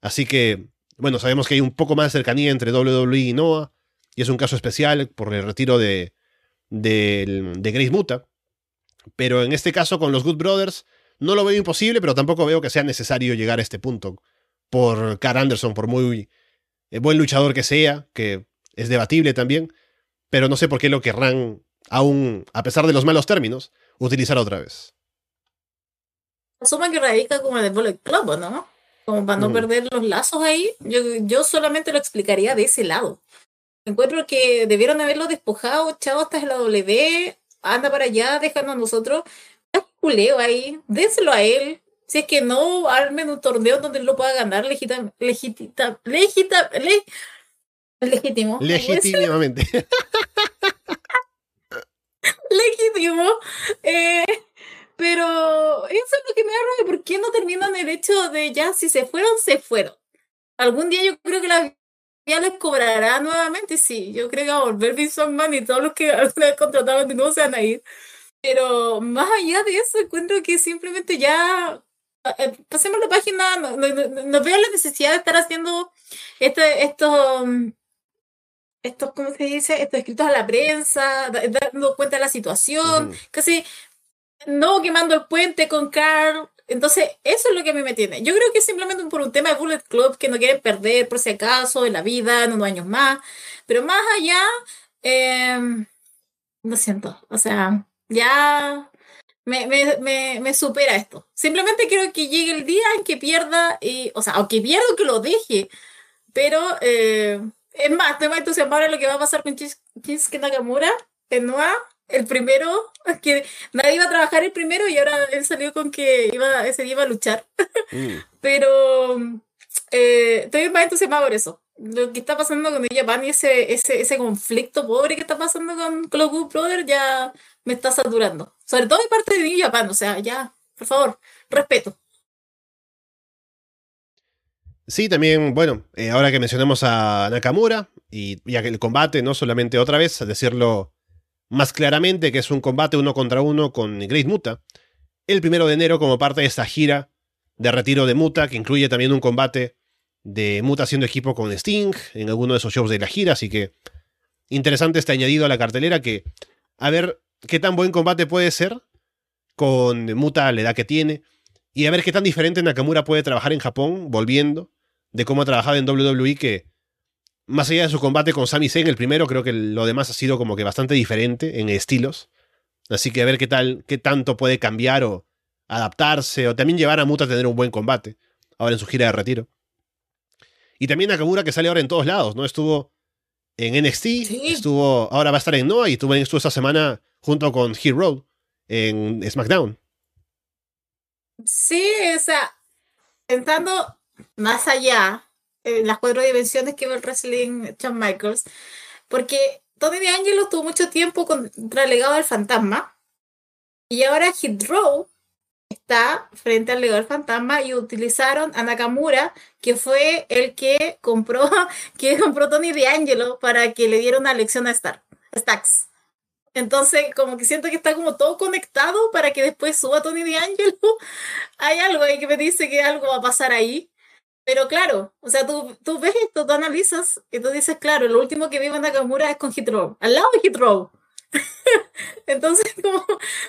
Así que, bueno, sabemos que hay un poco más de cercanía entre WWE y Noah. Y es un caso especial por el retiro de, de, de Grace Muta. Pero en este caso, con los Good Brothers, no lo veo imposible, pero tampoco veo que sea necesario llegar a este punto. Por Carl Anderson, por muy eh, buen luchador que sea, que es debatible también. Pero no sé por qué lo querrán, aún a pesar de los malos términos, utilizar otra vez. Asumo que radica como en el Bullet Club, ¿no? Como para no mm. perder los lazos ahí. Yo, yo solamente lo explicaría de ese lado. Encuentro que debieron haberlo despojado, chavo, hasta la W, anda para allá, dejando a nosotros. culeo ahí, déselo a él. Si es que no, armen un torneo donde él lo pueda ganar legítimamente. legita, legita, legítimo. Legítimamente. <laughs> legítimo. Eh, pero eso es lo que me da rabia. ¿Por qué no terminan el hecho de ya, si se fueron, se fueron? Algún día yo creo que la ya les cobrará nuevamente, sí. Yo creo que va a volver Vince Man y todos los que <laughs> alguna vez contrataron de nuevo se van a ir. Pero más allá de eso, encuentro que simplemente ya eh, pasemos la página, no, no, veo la necesidad de estar haciendo este, estos estos, ¿cómo se dice? Estos escritos a la prensa, dando cuenta de la situación, casi no quemando el puente con Carl. Entonces, eso es lo que a mí me tiene. Yo creo que es simplemente por un tema de Bullet Club que no quieren perder, por si acaso, en la vida, en unos años más. Pero más allá, eh, lo siento. O sea, ya me, me, me, me, supera esto. Simplemente quiero que llegue el día en que pierda, y, o sea, aunque pierda que lo deje. Pero eh, es más, estoy más entusiasmado en lo que va a pasar con Shinsuke Nakamura en Noah, el primero, <laughs> que nadie iba a trabajar el primero y ahora él salió con que iba, ese día iba a luchar. Mm. <laughs> Pero eh, estoy más entusiasmado por eso. Lo que está pasando con New Japan y ese, ese, ese conflicto pobre que está pasando con, Good Brothers ya me está saturando. Sobre todo de parte de New Japan, o sea, ya, por favor, respeto. Sí, también, bueno, eh, ahora que mencionamos a Nakamura, y que el combate, no solamente otra vez, a decirlo más claramente, que es un combate uno contra uno con Great Muta, el primero de enero como parte de esta gira de retiro de Muta, que incluye también un combate de Muta haciendo equipo con Sting en alguno de esos shows de la gira, así que interesante este añadido a la cartelera que a ver qué tan buen combate puede ser con Muta la edad que tiene y a ver qué tan diferente Nakamura puede trabajar en Japón volviendo de cómo ha trabajado en WWE, que más allá de su combate con Sami Zayn, el primero, creo que lo demás ha sido como que bastante diferente en estilos. Así que a ver qué tal, qué tanto puede cambiar o adaptarse, o también llevar a Muta a tener un buen combate, ahora en su gira de retiro. Y también Nakamura que sale ahora en todos lados, ¿no? Estuvo en NXT, Sí. estuvo, ahora va a estar en Noah y estuvo, estuvo esta semana junto con Hero en SmackDown. Sí, o sea, pensando más allá, en las cuatro dimensiones que ve el wrestling Shawn Michaels, porque Tony D'Angelo tuvo mucho tiempo contra el legado del fantasma, y ahora Hit Row está frente al legado del fantasma y utilizaron a Nakamura, que fue el que compró, <laughs> que compró Tony D'Angelo para que le diera una lección a Star, Stax. Entonces, como que siento que está como todo conectado para que después suba Tony D'Angelo. <laughs> Hay algo ahí que me dice que algo va a pasar ahí. Pero claro, o sea, tú, tú ves esto, tú analizas y tú dices, claro, lo último que vive Nakamura es con Hit Row, al lado de Hit Row. <laughs> Entonces, como,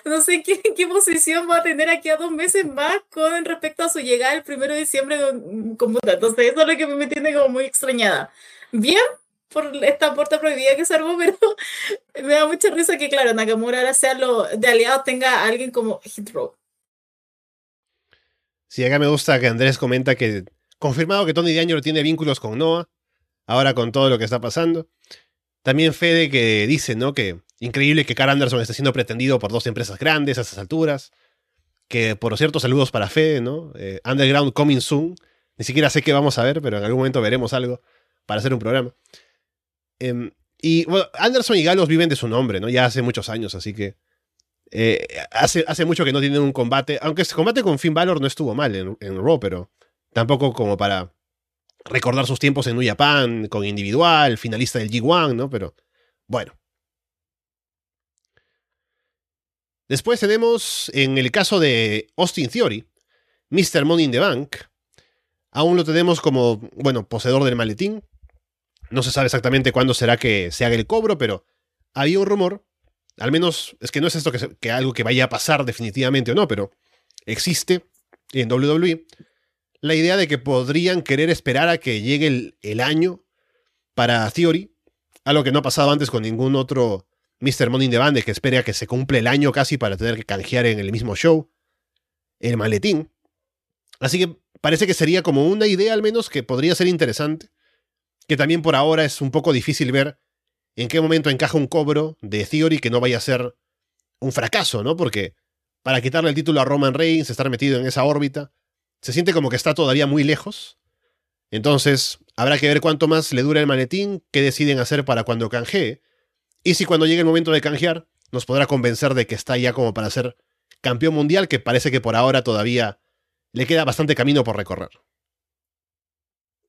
no sé qué, qué posición va a tener aquí a dos meses más con respecto a su llegada el primero de diciembre con, con. Entonces, eso es lo que me tiene como muy extrañada. Bien, por esta puerta prohibida que se armó, <laughs> pero me da mucha risa que, claro, Nakamura ahora sea lo de aliados tenga alguien como Hit Row. Sí, acá me gusta que Andrés comenta que confirmado que Tony D'Angelo tiene vínculos con Noah, ahora con todo lo que está pasando. También Fede que dice, ¿no? Que increíble que Carl Anderson esté siendo pretendido por dos empresas grandes a esas alturas. Que, por cierto, saludos para Fede, ¿no? Eh, Underground Coming Soon. Ni siquiera sé qué vamos a ver, pero en algún momento veremos algo para hacer un programa. Em, y bueno, Anderson y Galos viven de su nombre, ¿no? Ya hace muchos años, así que. eh, hace, hace mucho que no tienen un combate. Aunque ese combate con Finn Balor no estuvo mal en, en Raw, pero tampoco como para recordar sus tiempos en New Japan, con individual, finalista del G1, ¿no? Pero bueno. Después tenemos, en el caso de Austin Theory, Mr. Money in the Bank. Aún lo tenemos como, bueno, poseedor del maletín. No se sabe exactamente cuándo será que se haga el cobro, pero había un rumor, al menos es que no es esto que, que algo que vaya a pasar definitivamente o no, pero existe en WWE la idea de que podrían querer esperar a que llegue el, el año para Theory, algo que no ha pasado antes con ningún otro Mr. Money in the Bank, de que espere a que se cumple el año casi para tener que canjear en el mismo show el maletín. Así que parece que sería como una idea al menos que podría ser interesante, que también por ahora es un poco difícil ver en qué momento encaja un cobro de Theory que no vaya a ser un fracaso, ¿no? Porque para quitarle el título a Roman Reigns, estar metido en esa órbita, se siente como que está todavía muy lejos. Entonces, habrá que ver cuánto más le dura el maletín, qué deciden hacer para cuando canjee, y si cuando llegue el momento de canjear, nos podrá convencer de que está ya como para ser campeón mundial, que parece que por ahora todavía le queda bastante camino por recorrer.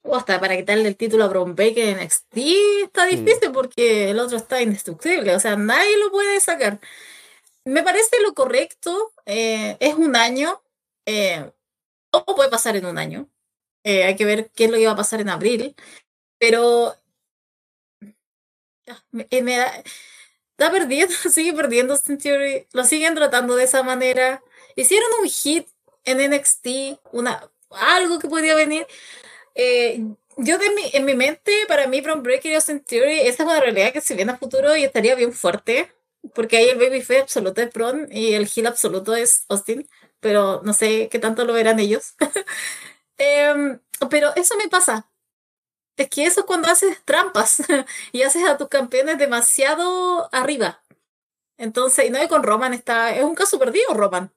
O hasta para quitarle el título a Braun Baker en NXT está difícil porque el otro está indestructible, o sea, nadie lo puede sacar. Me parece lo correcto, eh, es un año, eh, todo puede pasar en un año, eh, hay que ver qué es lo que va a pasar en abril, pero me, eh, me da, perdiendo, <laughs> sigue perdiendo Theory, lo siguen tratando de esa manera, hicieron un hit en NXT, una, algo que podía venir. Eh, yo de mi, en mi mente, para mí, Braun Breaker y Austin Theory, esa es una realidad que se viene a futuro y estaría bien fuerte, porque ahí el babyface absoluto es Braun y el heel absoluto es Austin, pero no sé qué tanto lo verán ellos. <laughs> Em, pero eso me pasa. Es que eso es cuando haces trampas <laughs> y haces a tus campeones demasiado arriba. Entonces, y no con Roman, está, es un caso perdido, Roman.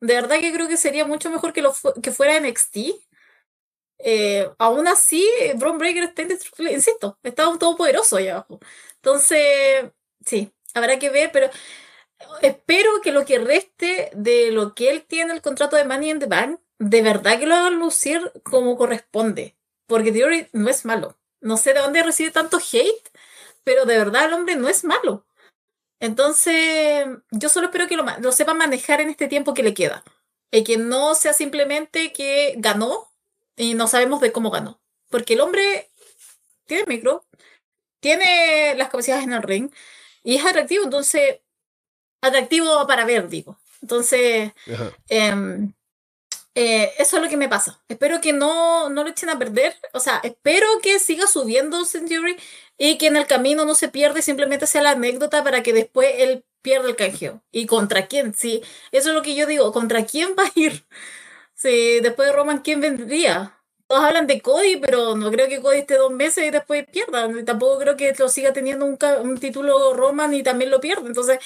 De verdad que creo que sería mucho mejor que, lo que fuera NXT. Eh, aún así, Braun Breaker está indestructible, insisto, está un todopoderoso allá abajo. Entonces, sí, habrá que ver, pero espero que lo que reste de lo que él tiene el contrato de Money in the Bank, de verdad que lo hagan lucir como corresponde. Porque Theory no es malo. No sé de dónde recibe tanto hate, pero de verdad el hombre no es malo. Entonces, yo solo espero que lo, lo sepa manejar en este tiempo que le queda. Y que no sea simplemente que ganó y no sabemos de cómo ganó. Porque el hombre tiene micro, tiene las capacidades en el ring y es atractivo, entonces, atractivo para ver, digo. Entonces, em, eh, eso es lo que me pasa. Espero que no, no lo echen a perder. O sea, espero que siga subiendo Century y que en el camino no se pierda y simplemente sea la anécdota para que después él pierda el canjeo. ¿Y contra quién? Sí, eso es lo que yo digo. ¿Contra quién va a ir? Sí, después de Roman, ¿quién vendría? Todos hablan de Cody, pero no creo que Cody esté dos meses y después pierda. tampoco creo que lo siga teniendo un, un título Roman y también lo pierda. Entonces,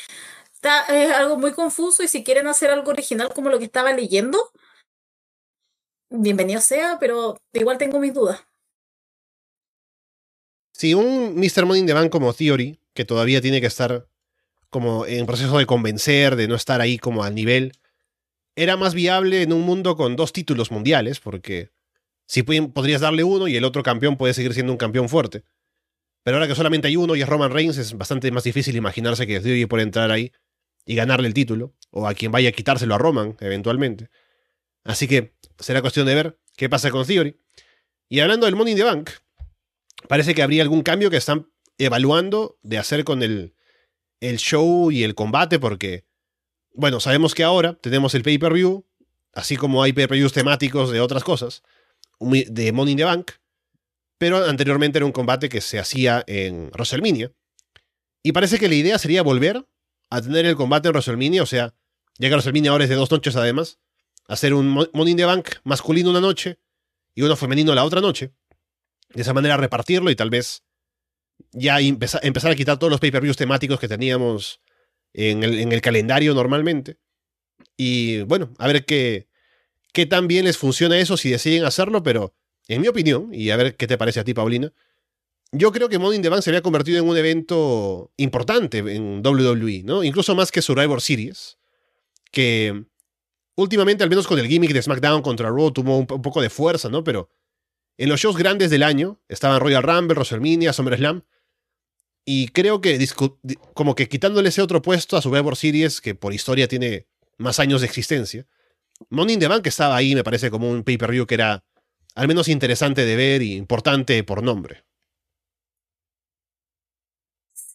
está, es algo muy confuso y si quieren hacer algo original como lo que estaba leyendo, bienvenido sea, pero igual tengo mis dudas. Si un Mr. Money in the como Theory, que todavía tiene que estar como en proceso de convencer, de no estar ahí como al nivel, era más viable en un mundo con dos títulos mundiales, porque si podrías darle uno y el otro campeón puede seguir siendo un campeón fuerte. Pero ahora que solamente hay uno y es Roman Reigns, es bastante más difícil imaginarse que Theory puede entrar ahí y ganarle el título, o a quien vaya a quitárselo a Roman, eventualmente. Así que será cuestión de ver qué pasa con Theory. Y hablando del Money in the Bank, parece que habría algún cambio que están evaluando de hacer con el, el show y el combate, porque, bueno, sabemos que ahora tenemos el pay-per-view, así como hay pay-per-views temáticos de otras cosas, de Money in the Bank, pero anteriormente era un combate que se hacía en WrestleMania. Y parece que la idea sería volver a tener el combate en WrestleMania, o sea, ya que WrestleMania ahora es de dos noches además, hacer un Money in the Bank masculino una noche y uno femenino la otra noche. De esa manera repartirlo y tal vez ya empezar, a quitar todos los pay-per-views temáticos que teníamos en el, en el, calendario normalmente. Y bueno, a ver qué, qué tan bien les funciona eso si deciden hacerlo, pero en mi opinión, y a ver qué te parece a ti, Paulina, yo creo que Money in the Bank se había convertido en un evento importante en WWE, ¿no? Incluso más que Survivor Series, que últimamente, al menos con el gimmick de SmackDown contra Raw, tuvo un, poco de fuerza, ¿no? Pero en los shows grandes del año estaban Royal Rumble, WrestleMania, SummerSlam. Y creo que como que quitándole ese otro puesto a Survivor Series, que por historia tiene más años de existencia, Money in the Bank estaba ahí, me parece, como un pay-per-view que era al menos interesante de ver y importante por nombre.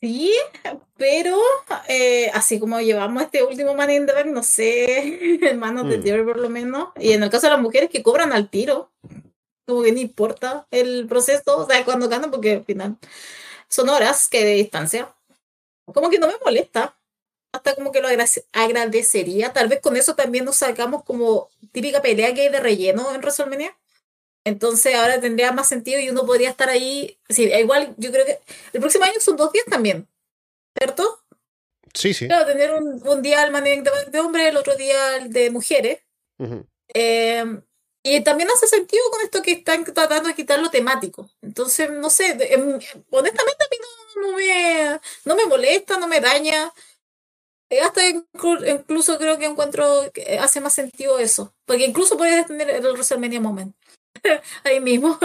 Sí, pero eh, así como llevamos este último Man in the Bank, no sé, <laughs> en manos de Theory mm. por lo menos. Y en el caso de las mujeres que cobran al tiro, como que no importa el proceso, o sea, cuando ganan, porque al final son horas que de distancia. Como que no me molesta. Hasta como que lo agradecería. Tal vez con eso también nos sacamos como típica pelea que hay de relleno en WrestleMania. Entonces ahora tendría más sentido y uno podría estar ahí. Sí, igual yo creo que el próximo año son dos días también, ¿cierto? Sí, sí. Claro, tener un, un día al de hombres, el otro día el de mujeres. Em, y también hace sentido con esto que están tratando de quitar lo temático. Entonces, no sé, em, honestamente a mí no, me, no me molesta, no me daña. Eh, hasta incluso creo que encuentro que hace más sentido eso. Porque incluso puedes tener el WrestleMania Moment. <laughs> ahí mismo.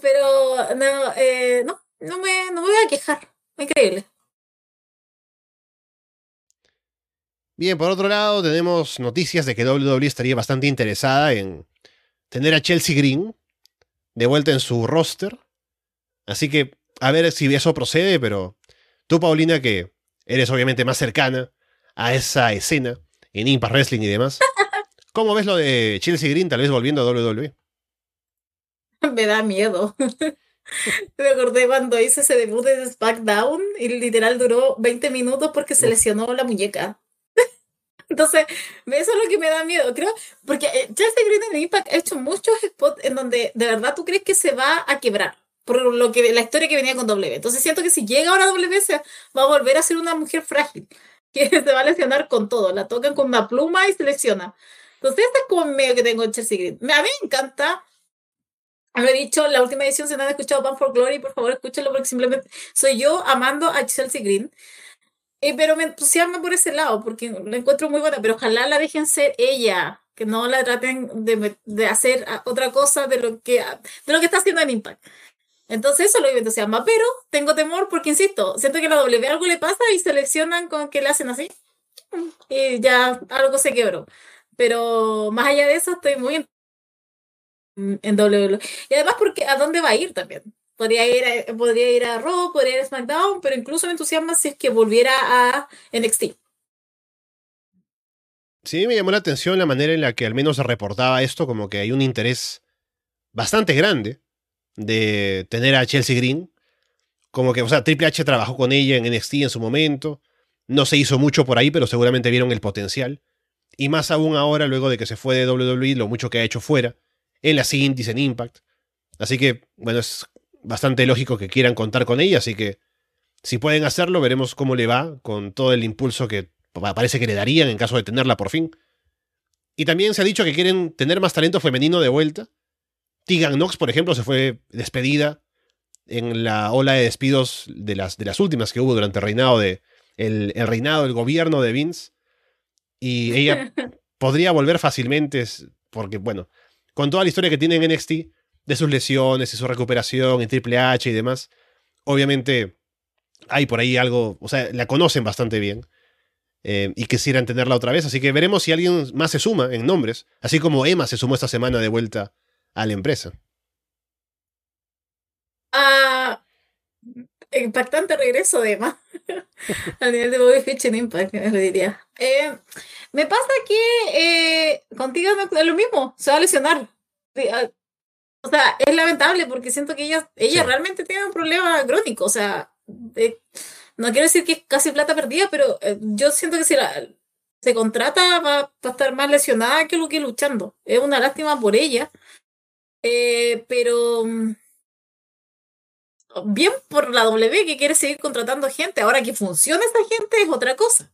Pero no, eh, no, no me, no me voy a quejar. Increíble. Bien, por otro lado, tenemos noticias de que WWE estaría bastante interesada en tener a Chelsea Green de vuelta en su roster. Así que a ver si eso procede, pero tú, Paulina, que eres obviamente más cercana a esa escena en Impact Wrestling y demás, <laughs> ¿cómo ves lo de Chelsea Green tal vez volviendo a WWE? <laughs> me da miedo. <laughs> Me acordé cuando hice ese debut de SmackDown y literal duró 20 minutos porque se lesionó la muñeca. <laughs> Entonces, eso es lo que me da miedo, creo, porque eh, Chelsea Green en Impact ha hecho muchos spots en donde de verdad tú crees que se va a quebrar por lo que la historia que venía con W. Entonces siento que si llega ahora W se va a volver a ser una mujer frágil. que se va a lesionar con todo. La tocan con una pluma y se lesiona. Entonces, este es como medio que tengo Chelsea Green. A mí me encanta. Haber dicho, la última edición, si no han escuchado Band for Glory, por favor escúchenlo porque simplemente soy yo amando a Chelsea Green. Eh, pero me entusiasma por ese lado porque la encuentro muy buena, pero ojalá la dejen ser ella, que no la traten de, de hacer otra cosa de lo, que, de lo que está haciendo en Impact. Entonces eso lo que entusiasma, pero tengo temor porque, insisto, siento que la W algo le pasa y seleccionan con que le hacen así y ya algo se quebró. Pero más allá de eso, estoy muy en, en W. Y además porque a dónde va a ir también. Podría ir a, podría ir a Raw, podría ir a SmackDown, pero incluso me entusiasma si es que volviera a NXT. Sí, me llamó la atención la manera en la que al menos se reportaba esto, como que hay un interés bastante grande de tener a Chelsea Green. Como que, o sea, Triple H trabajó con ella en NXT en su momento. No se hizo mucho por ahí, pero seguramente vieron el potencial. Y más aún ahora, luego de que se fue de WWE, lo mucho que ha hecho fuera, en las indies, en Impact. Así que, bueno, es bastante lógico que quieran contar con ella, así que si pueden hacerlo, veremos cómo le va con todo el impulso que parece que le darían en caso de tenerla por fin. Y también se ha dicho que quieren tener más talento femenino de vuelta. Tegan Knox, por ejemplo, se fue despedida en la ola de despidos de las, de las últimas que hubo durante el reinado de el, el reinado del gobierno de Vince. Y ella <laughs> podría volver fácilmente porque, bueno, con toda la historia que tiene en NXT, de sus lesiones y su recuperación en Triple H y demás. Obviamente hay por ahí algo, o sea, la conocen bastante bien eh, y quisieran tenerla otra vez, así que veremos si alguien más se suma en nombres, así como Emma se sumó esta semana de vuelta a la empresa. Ah, impactante regreso de Emma <laughs> al nivel de Bobby Fitch en Impact, lo diría. Eh, me pasa que eh, contigo es lo mismo, se va a lesionar. Ah, o sea, es lamentable porque siento que ella, ella realmente tiene un problema crónico. O sea, no quiero decir que es casi plata perdida, pero eh, yo siento que si la, se contrata va, a estar más lesionada que lo que luchando. Es una lástima por ella. Eh, pero mm, bien por la W que quiere seguir contratando gente. Ahora que funcione esa gente es otra cosa.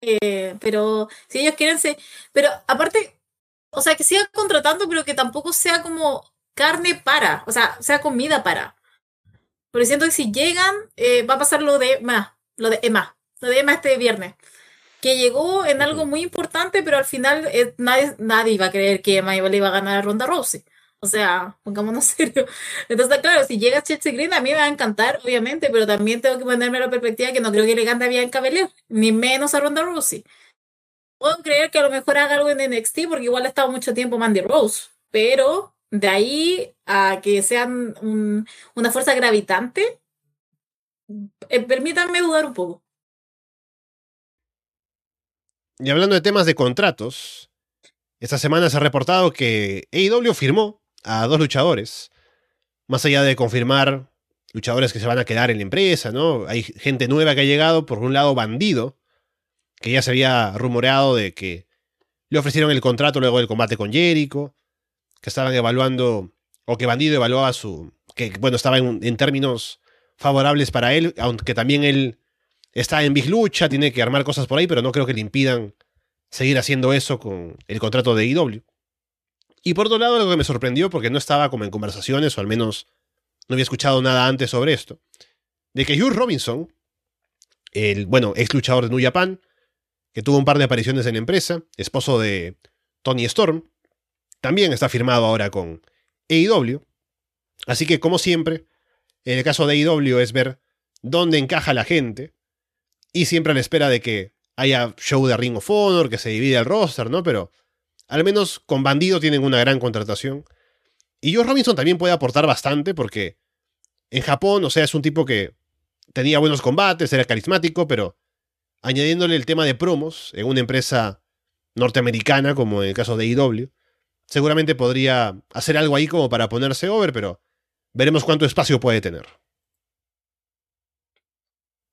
Eh, pero si ellos quieren ser. Pero aparte, o sea, que siga contratando, pero que tampoco sea como carne para, o sea, sea comida para. Porque siento que si llegan, eh, va a pasar lo de Emma, lo de Emma, lo de Emma este viernes, que llegó en algo muy importante, pero al final eh, nadie, nadie iba a creer que Emma le iba a ganar a Ronda Rousey. O sea, pongámonos <laughs> serio. Entonces, claro, si llega Chelsea Green, a mí me va a encantar, obviamente, pero también tengo que ponerme la perspectiva que no creo que le gane a Bianca Belair, ni menos a Ronda Rousey puedo creer que a lo mejor haga algo en NXT porque igual ha estado mucho tiempo Mandy Rose, pero de ahí a que sean una fuerza gravitante, eh, permítanme dudar un poco. Y hablando de temas de contratos, esta semana se ha reportado que AEW firmó a dos luchadores, más allá de confirmar luchadores que se van a quedar en la empresa, ¿no? Hay gente nueva que ha llegado, por un lado Bandido, que ya se había rumoreado de que le ofrecieron el contrato luego del combate con Jericho, que estaban evaluando, o que Bandido evaluaba su, que bueno, estaba en, términos favorables para él, aunque también él está en Big Lucha, tiene que armar cosas por ahí, pero no creo que le impidan seguir haciendo eso con el contrato de IW. Y por otro lado, algo que me sorprendió, porque no estaba como en conversaciones, o al menos no había escuchado nada antes sobre esto, de que Hugh Robinson, el, bueno, ex luchador de New Japan, que tuvo un par de apariciones en la empresa, esposo de Tony Storm, también está firmado ahora con AEW. Así que, como siempre, en el caso de AEW es ver dónde encaja la gente y siempre a la espera de que haya show de Ring of Honor, que se divide el roster, ¿no? Pero al menos con Bandido tienen una gran contratación. Y Joe Robinson también puede aportar bastante porque en Japón, o sea, es un tipo que tenía buenos combates, era carismático, pero añadiéndole el tema de promos en una empresa norteamericana, como en el caso de IW, seguramente podría hacer algo ahí como para ponerse over, pero veremos cuánto espacio puede tener.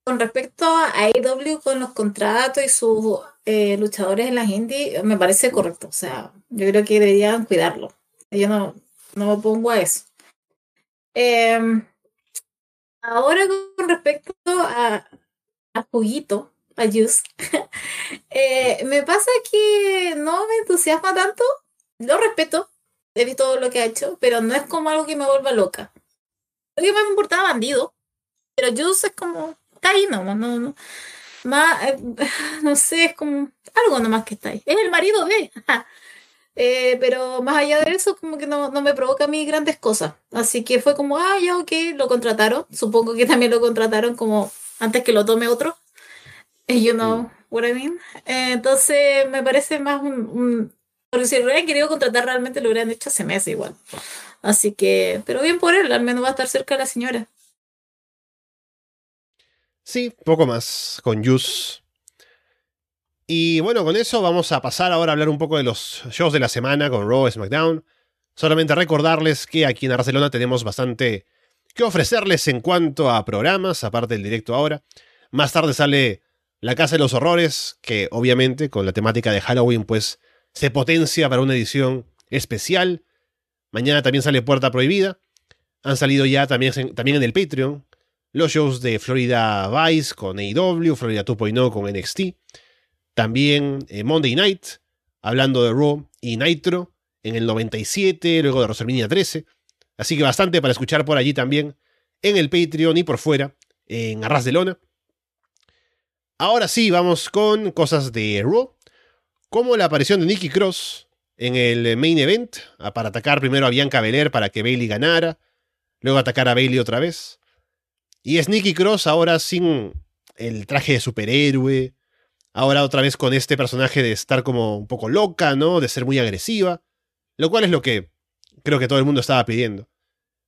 Con respecto a IW con los contratos y sus eh, luchadores en las indies, me parece correcto. O sea, yo creo que deberían cuidarlo. Yo no, no me opongo a eso. Em, ahora con respecto a, a Juguito, a Juice. <laughs> Eh, me pasa que no me entusiasma tanto. Lo respeto, he visto lo que ha hecho, pero no es como algo que me vuelva loca. Lo que más me importaba bandido, pero Juice es como, está ahí nomás, no, no, más, eh, <laughs> no sé, es como algo nomás que está ahí. Es el marido de, eh, pero más allá de eso, como que no, no, me provoca a mí grandes cosas. Así que fue como, ah, ya, ok, lo contrataron. Supongo que también lo contrataron como antes que lo tome otro. You know what I mean. Eh, entonces, me parece más un, Porque si lo hubieran querido contratar realmente, lo hubieran hecho hace meses igual. Así que, pero bien por él, al menos va a estar cerca de la señora. Sí, poco más con Yus. Y bueno, con eso vamos a pasar ahora a hablar un poco de los shows de la semana con Raw y SmackDown. Solamente recordarles que aquí en Barcelona tenemos bastante que ofrecerles en cuanto a programas, aparte del directo ahora. Más tarde sale La Casa de los Horrores, que obviamente con la temática de Halloween pues se potencia para una edición especial. Mañana también sale Puerta Prohibida. Han salido ya también, también en el Patreon los shows de Florida Vice con AEW, Florida 2.0 con NXT, también eh, Monday Night, hablando de Raw y Nitro en el 97, luego de WrestleMania 13. Así que bastante para escuchar por allí también en el Patreon y por fuera en Arras de Lona. Ahora sí, vamos con cosas de Raw, como la aparición de Nikki Cross en el main event, para atacar primero a Bianca Belair para que Bailey ganara, luego atacar a Bailey otra vez. Y es Nikki Cross ahora sin el traje de superhéroe. Ahora otra vez con este personaje de estar como un poco loca, ¿no? De ser muy agresiva. Lo cual es lo que creo que todo el mundo estaba pidiendo.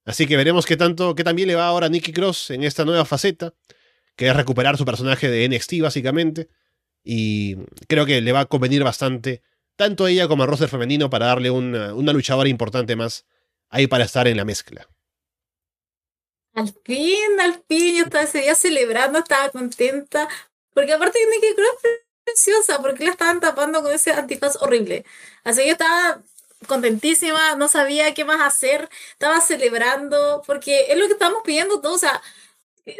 Así que veremos qué tanto, qué también le va ahora a Nikki Cross en esta nueva faceta, que es recuperar su personaje de NXT básicamente. Y creo que le va a convenir bastante, tanto a ella como a roster femenino, para darle una, una luchadora importante más ahí para estar en la mezcla. Al fin, al fin, yo estaba ese día celebrando, estaba contenta. Porque aparte Nikki Cross es preciosa, porque la estaban tapando con ese antifaz horrible. Así que yo estaba contentísima, no sabía qué más hacer, estaba celebrando, porque es lo que estamos pidiendo todos. O sea,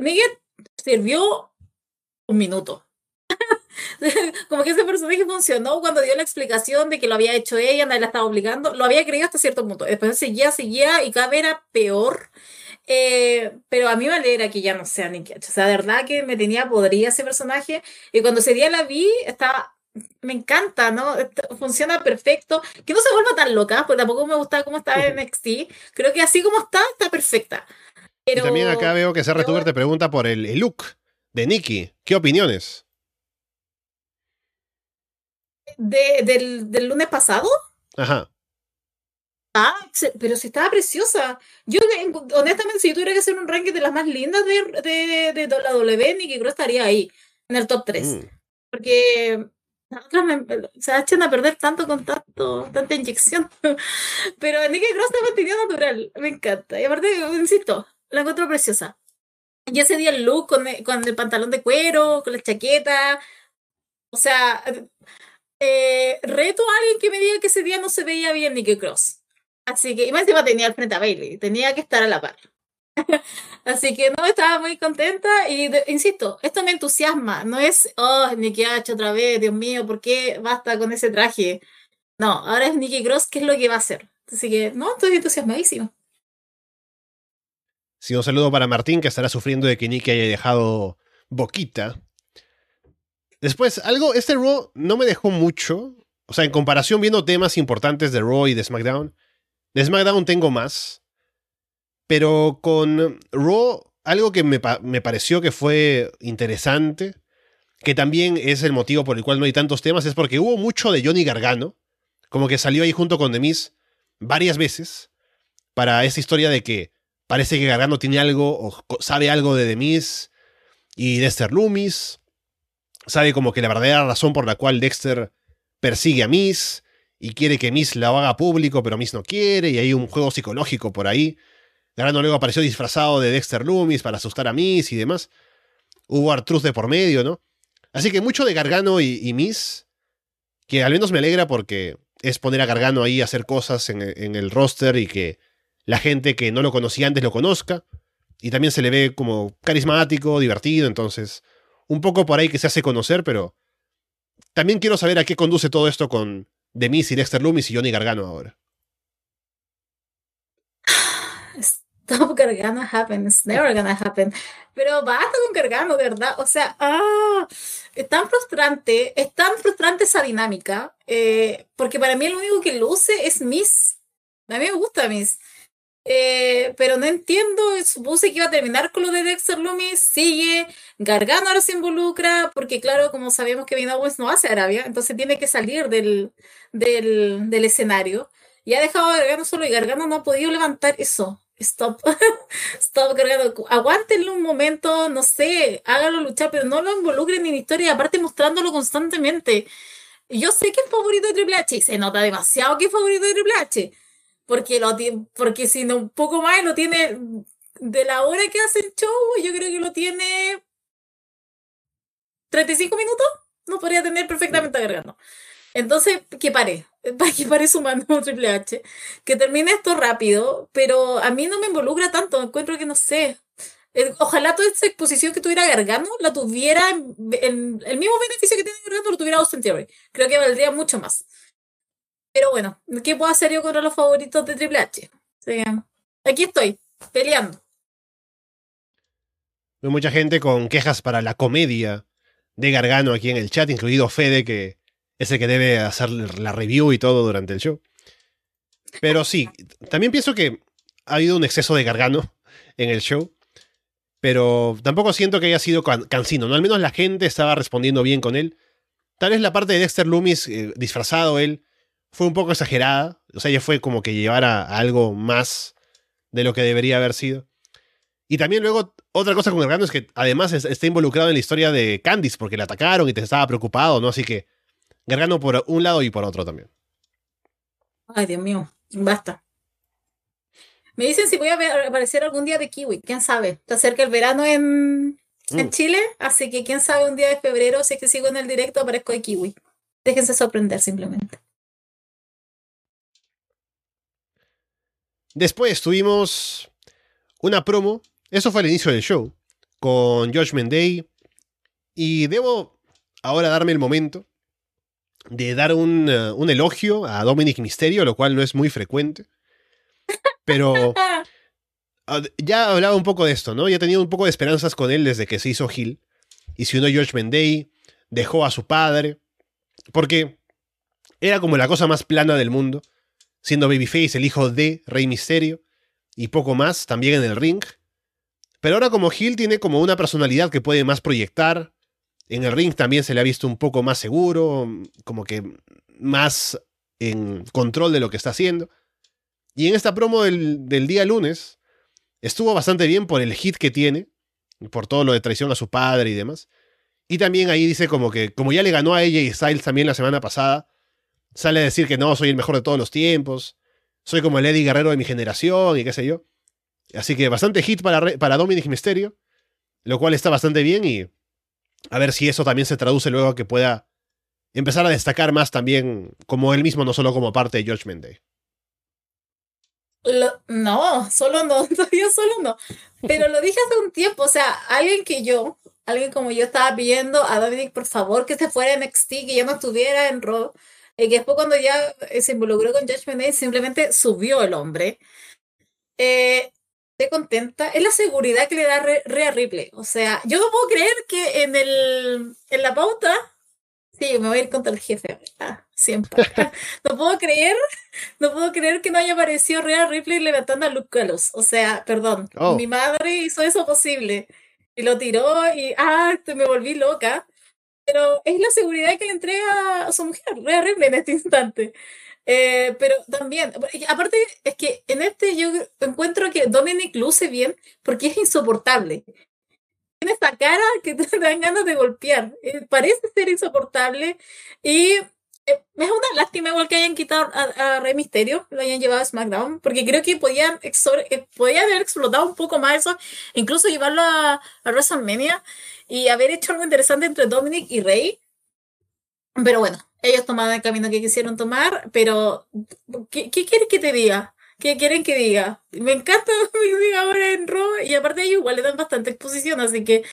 Miguel sirvió un minuto. <laughs> Como que ese personaje funcionó cuando dio la explicación de que lo había hecho ella, nadie la estaba obligando, lo había creído hasta cierto punto. Después seguía, seguía y cada vez era peor. Eh, pero a mí me alegra que ya no sea Nicky O sea, de verdad que me tenía podrida ese personaje. Y cuando ese día la vi, estaba. Me encanta, ¿no? Funciona perfecto. Que no se vuelva tan loca, porque tampoco me gustaba cómo estaba en NXT. Creo que así como está, está perfecta. Pero... Y también acá veo que CRTuber te pregunta por el, look de Nikki. ¿Qué opiniones? De, del, del lunes pasado. Ajá. Ah, pero si estaba preciosa. Yo, honestamente, si yo tuviera que hacer un ranking de las más lindas de, de, de la W, Nikki Cross estaría ahí, en el top 3. Mm. Porque se echan a perder tanto con tanto, tanta inyección. <laughs> Pero Nikki Cross está mantenido natural. Me encanta. Y aparte, insisto, la encuentro preciosa. Y ese día el look con el, con el pantalón de cuero, con la chaqueta. O sea, eh, reto a alguien que me diga que ese día no se veía bien Nikki Cross. Así que, y más encima tenía al frente a Bailey, tenía que estar a la par. <laughs> Así que no, estaba muy contenta y insisto, esto me entusiasma, no es, oh, Nikki H otra vez, Dios mío, ¿por qué basta con ese traje? No, ahora es Nikki Cross, ¿qué es lo que va a hacer? Así que, no, estoy entusiasmadísimo. Sí, un saludo para Martín, que estará sufriendo de que Nikki haya dejado boquita. Después, algo, este Raw no me dejó mucho. O sea, en comparación viendo temas importantes de Raw y de SmackDown, de SmackDown tengo más. Pero con Raw, algo que me, pareció que fue interesante, que también es el motivo por el cual no hay tantos temas, es porque hubo mucho de Johnny Gargano, como que salió ahí junto con Demis varias veces, para esa historia de que parece que Gargano tiene algo, o sabe algo de Demis y Dexter Loomis, sabe como que la verdadera razón por la cual Dexter persigue a Miss, y quiere que Miss la haga público, pero Miss no quiere, y hay un juego psicológico por ahí. Gargano luego apareció disfrazado de Dexter Loomis para asustar a Miss y demás. Hubo Artruz de por medio, ¿no? Así que mucho de Gargano y, Miss, que al menos me alegra porque es poner a Gargano ahí a hacer cosas en, en el roster y que la gente que no lo conocía antes lo conozca. Y también se le ve como carismático, divertido, entonces un poco por ahí que se hace conocer, pero también quiero saber a qué conduce todo esto con Demis y Dexter Loomis y Johnny Gargano ahora. <gasps> Stop Gargano happen, it's never gonna happen. Pero basta con Gargano, ¿verdad? O sea, ah, es tan frustrante, es tan frustrante esa dinámica, eh, porque para mí lo único que luce es Miss. A mí me gusta Miss. Eh, pero no entiendo, supuse que iba a terminar con lo de Dexter Loomis, sigue, Gargano ahora se involucra, porque claro, como sabemos que Vin Owens no hace Arabia, entonces tiene que salir del, del, del escenario. Y ha dejado a Gargano solo y Gargano no ha podido levantar eso. Stop, <laughs> stop Gargano, aguántenlo un momento, no sé, hágalo luchar, pero no lo involucren en historia, aparte mostrándolo constantemente. Yo sé que es favorito de Triple H, se nota demasiado que es favorito de Triple H porque, lo, porque si no un poco más lo tiene de la hora que hace el show, yo creo que lo tiene 35 minutos, no podría tener perfectamente agregando. Entonces, que pare, <laughs> que pare su mano <laughs> Triple H, que termine esto rápido, pero a mí no me involucra tanto, encuentro que no sé. Eh, ojalá toda esta exposición que tuviera Gargano la tuviera en, el mismo beneficio que tiene Gargano lo tuviera Austin Theory. Creo que valdría mucho más. Pero bueno, ¿qué puedo hacer yo contra los favoritos de Triple H? aquí estoy, peleando. Hay mucha gente con quejas para la comedia de Gargano aquí en el chat, incluido Fede, que es el que debe hacer la review y todo durante el show. Pero sí, también pienso que ha habido un exceso de Gargano en el show. Pero tampoco siento que haya sido cansino, ¿no? Al menos la gente estaba respondiendo bien con él. Tal vez la parte de Dexter Loomis, eh, disfrazado él, fue un poco exagerada. O sea, ya fue como que llevara a algo más de lo que debería haber sido. Y también luego, otra cosa con Gargano es que además está involucrado en la historia de Candice, porque le atacaron y te estaba preocupado, ¿no? Así que Gargano por un lado y por otro también. Ay, Dios mío, basta. Me dicen si voy a aparecer algún día de Kiwi, quién sabe. Está cerca el verano en, en mm. Chile, así que quién sabe un día de febrero, si es que sigo en el directo, aparezco de Kiwi. Déjense sorprender simplemente. Después tuvimos una promo, eso fue el inicio del show, con Judgment Day. Y debo ahora darme el momento de dar un, uh, un elogio a Dominic Mysterio, lo cual no es muy frecuente. Pero uh, <laughs> ya hablaba un poco de esto, ¿no? Ya tenía un poco de esperanzas con él desde que se hizo Hill. Y se unió Judgment Day, dejó a su padre. Porque era como la cosa más plana del mundo siendo Babyface el hijo de Rey Misterio y poco más, también en el ring. Pero ahora como Hill tiene como una personalidad que puede más proyectar. En el ring también se le ha visto un poco más seguro, como que más en control de lo que está haciendo. Y en esta promo del, del día lunes estuvo bastante bien por el hit que tiene, por todo lo de traición a su padre y demás. Y también ahí dice como que, como ya le ganó a ella y Styles también la semana pasada, sale a decir que no, soy el mejor de todos los tiempos, soy como el Eddie Guerrero de mi generación y qué sé yo. Así que bastante hit para, para Dominic Mysterio, lo cual está bastante bien y a ver si eso también se traduce luego a que pueda empezar a destacar más también como él mismo, no solo como parte de Judgment Day. no, solo no, <laughs> todavía solo no. Pero lo dije hace un tiempo, o sea, alguien que yo, alguien como yo estaba pidiendo a Dominic, por favor, que se fuera en NXT, que ya no estuviera en Raw, y que después cuando ya eh, se involucró con Judgment Day, simplemente subió el hombre. Eh, estoy contenta. Es la seguridad que le da Rhea Ripley. O sea, yo no puedo creer que en, el, en la pauta... Sí, me voy a ir contra el jefe, siempre. <laughs> no puedo creer, no puedo creer que no haya aparecido Rhea Ripley levantando a Luke Gallows. O sea, perdón, oh. mi madre hizo eso posible. Y lo tiró y, ah, me volví loca pero es la seguridad que le entrega a su mujer, Rhea Ripley en este instante. Eh, pero también, aparte, es que en este yo encuentro que Dominic luce bien porque es insoportable. Tiene esta cara que <laughs> te dan ganas de golpear. Eh, parece ser insoportable y eh, es una lástima igual que hayan quitado a, Rey Misterio, lo hayan llevado a SmackDown, porque creo que podían, podían haber explotado un poco más eso, incluso llevarlo a, a WrestleMania y haber hecho algo interesante entre Dominic y Rey. Pero bueno, ellos tomaron el camino que quisieron tomar, pero ¿qué, qué quieres que te diga? ¿Qué quieren que diga? Me encanta <laughs> diga ahora en Raw y aparte ellos igual le dan bastante exposición, así que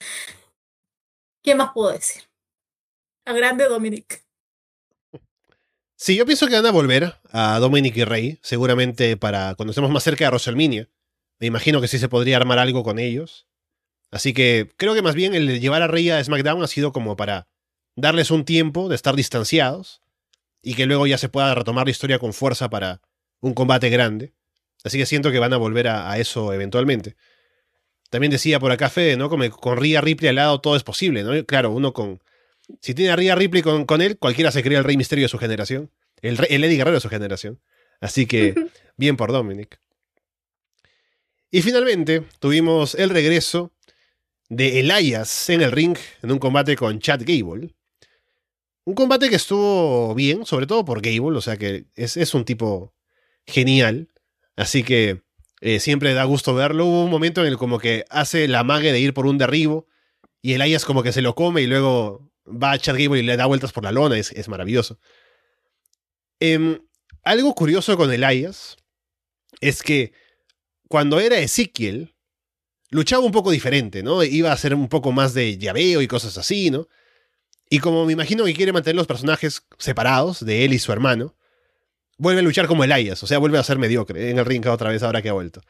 ¿Qué más puedo decir? A grande Dominic. Sí, yo pienso que van a volver a Dominic y Rey, seguramente para cuando estemos más cerca de WrestleMania. Me imagino que sí se podría armar algo con ellos. Así que creo que más bien el llevar a Rey a SmackDown ha sido como para darles un tiempo de estar distanciados y que luego ya se pueda retomar la historia con fuerza para un combate grande. Así que siento que van a volver a, eso eventualmente. También decía por acá Fede, ¿no? Como con Rhea Ripley al lado todo es posible, ¿no? Claro, uno con... Si tiene a Rhea Ripley con, con él, cualquiera se crea el Rey Misterio de su generación. El, el Eddie Guerrero de su generación. Así que, bien por Dominic. Y finalmente tuvimos el regreso de Elias en el ring en un combate con Chad Gable. Un combate que estuvo bien, sobre todo por Gable, o sea que es, un tipo genial. Así que eh, siempre da gusto verlo. Hubo un momento en el como que hace la mague de ir por un derribo y Elias como que se lo come y luego va a Chad Gable y le da vueltas por la lona. Es, maravilloso. Em, algo curioso con Elias es que cuando era Ezequiel, luchaba un poco diferente, ¿no? Iba a ser un poco más de llaveo y cosas así, ¿no? Y como me imagino que quiere mantener los personajes separados de él y su hermano, vuelve a luchar como Elias, o sea, vuelve a ser mediocre en el ring otra vez ahora que ha vuelto.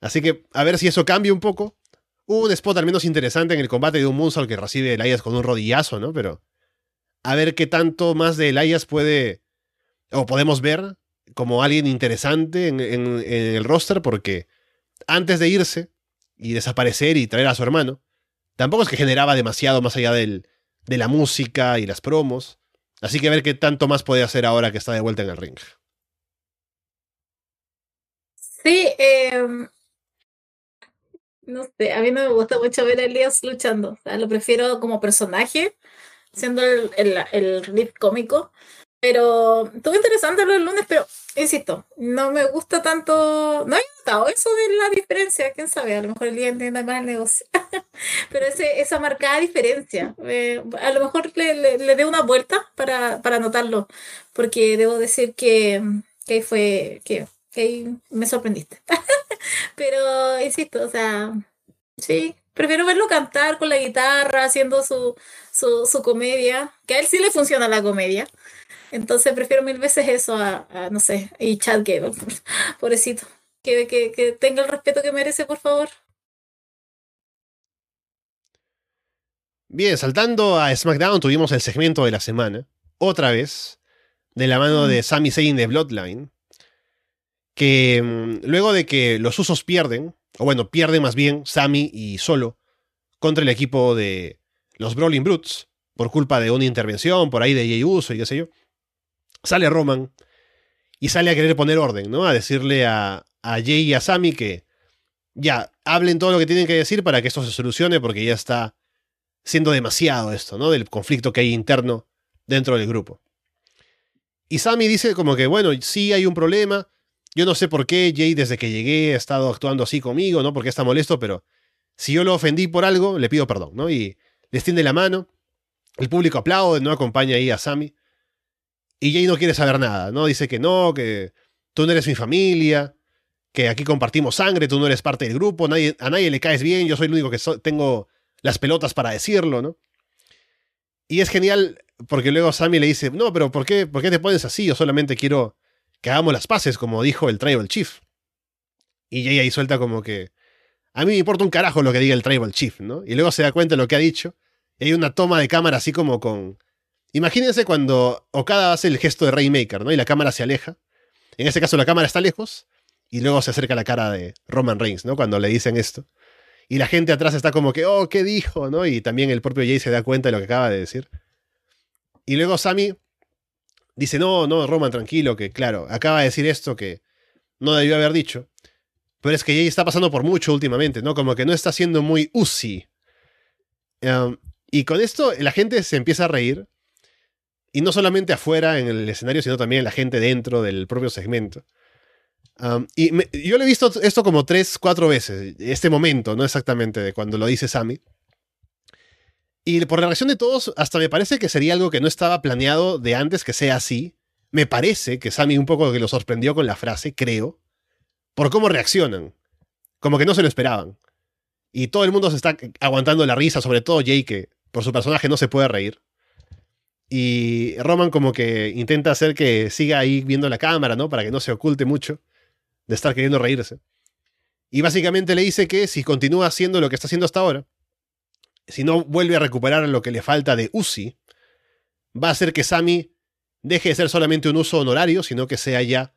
Así que a ver si eso cambia un poco. Hubo un spot al menos interesante en el combate de un Moonsault que recibe Elias con un rodillazo, ¿no? Pero a ver qué tanto más de Elias puede o podemos ver como alguien interesante en, en el roster porque antes de irse y desaparecer y traer a su hermano, tampoco es que generaba demasiado más allá del, de la música y las promos. Así que a ver qué tanto más puede hacer ahora que está de vuelta en el ring. Sí, em, no sé, a mí no me gusta mucho ver a Elias luchando. lo prefiero como personaje, siendo el, el, el cómico. Pero estuvo interesante lo del lunes, pero insisto, no me gusta tanto. No he notado eso de la diferencia, quién sabe, a lo mejor el día entiende más el negocio. <laughs> pero ese, esa marcada diferencia, eh, a lo mejor le, le, dé una vuelta para, para notarlo, porque debo decir que, que fue. que, que me sorprendiste. <laughs> pero insisto, o sea, sí, prefiero verlo cantar con la guitarra, haciendo su, su, su comedia, que a él sí le funciona la comedia. Entonces prefiero mil veces eso a, no sé, y Chad Gable, <laughs> pobrecito. Que, que, tenga el respeto que merece, por favor. Bien, saltando a SmackDown, tuvimos el segmento de la semana, otra vez, de la mano de. Sami Zayn de Bloodline, que mm, luego de que los usos pierden, o bueno, pierden más bien Sami y Solo, contra el equipo de los Brawling Brutes, por culpa de una intervención por ahí de Jey Uso y qué sé yo, sale Roman y sale a querer poner orden, ¿no? A decirle a, a Jay y a Sammy que ya hablen todo lo que tienen que decir para que esto se solucione porque ya está siendo demasiado esto, ¿no? Del conflicto que hay interno dentro del grupo. Y Sammy dice como que, bueno, sí hay un problema. Yo no sé por qué Jay desde que llegué ha estado actuando así conmigo, ¿no? Porque está molesto, pero si yo lo ofendí por algo, le pido perdón, ¿no? Y le extiende la mano. El público aplaude, ¿no? Acompaña ahí a Sammy. Y Jay no quiere saber nada, ¿no? Dice que no, que tú no eres mi familia, que aquí compartimos sangre, tú no eres parte del grupo, a nadie le caes bien, yo soy el único que tengo las pelotas para decirlo, ¿no? Y es genial porque luego Sammy le dice, no, pero ¿por qué, ¿por qué te pones así? Yo solamente quiero que hagamos las paces, como dijo el Tribal Chief. Y Jay ahí suelta como que, a mí me importa un carajo lo que diga el Tribal Chief, ¿no? Y luego se da cuenta de lo que ha dicho. Y hay una toma de cámara así como con Imagínense cuando Okada hace el gesto de Rainmaker, ¿no? Y la cámara se aleja. En este caso la cámara está lejos y luego se acerca la cara de Roman Reigns, ¿no? Cuando le dicen esto. Y la gente atrás está como que, oh, ¿qué dijo? ¿no? Y también el propio Jay se da cuenta de lo que acaba de decir. Y luego Sammy dice, no, no, Roman, tranquilo, que claro, acaba de decir esto que no debió haber dicho. Pero es que Jay está pasando por mucho últimamente, ¿no? Como que no está siendo muy Uzi. Um, y con esto la gente se empieza a reír y no solamente afuera en el escenario, sino también la gente dentro del propio segmento. Y yo le he visto esto como tres, cuatro veces, este momento, no exactamente de cuando lo dice Sammy. Y por la reacción de todos, hasta me parece que sería algo que no estaba planeado de antes que sea así. Me parece que Sammy un poco que lo sorprendió con la frase, creo, por cómo reaccionan. Como que no se lo esperaban. Y todo el mundo se está aguantando la risa, sobre todo Jay, que por su personaje no se puede reír. Y Roman como que intenta hacer que siga ahí viendo la cámara, ¿no? Para que no se oculte mucho de estar queriendo reírse. Y básicamente le dice que si continúa haciendo lo que está haciendo hasta ahora, si no vuelve a recuperar lo que le falta de Uzi, va a hacer que Sammy deje de ser solamente un uso honorario, sino que sea ya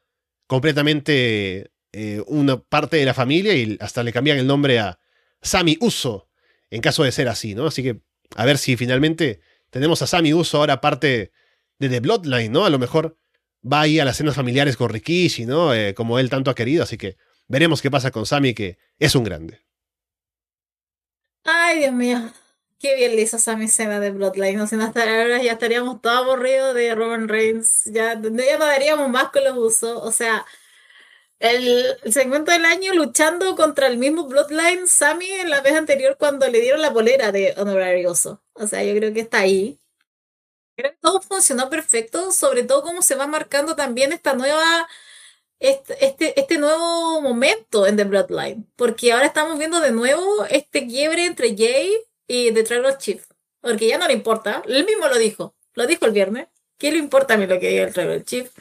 completamente eh, una parte de la familia y hasta le cambian el nombre a Sammy Uso, en caso de ser así, ¿no? Así que a ver si finalmente tenemos a Sammy Uso ahora parte de The Bloodline, ¿no? A lo mejor va ahí a las cenas familiares con Rikishi, ¿no? Eh, como él tanto ha querido, así que veremos qué pasa con Sammy, que es un grande. Ay, Dios mío. Qué bien le hizo Sammy Cena de Bloodline. O sea, hasta ahora ya estaríamos todos aburridos de Roman Reigns. Ya, ya no daríamos más con los usos. O sea, el, segmento del año luchando contra el mismo Bloodline, Sammy en la vez anterior cuando le dieron la polera de Honorary Oso. O sea, yo creo que está ahí. Creo que todo funcionó perfecto, sobre todo cómo se va marcando también esta nueva, este, este, este nuevo momento en The Bloodline. Porque ahora estamos viendo de nuevo este quiebre entre Jay y The Tribal Chief. Porque ya no le importa. Él mismo lo dijo. Lo dijo el viernes. ¿Qué le importa a mí lo que diga el Tribal Chief?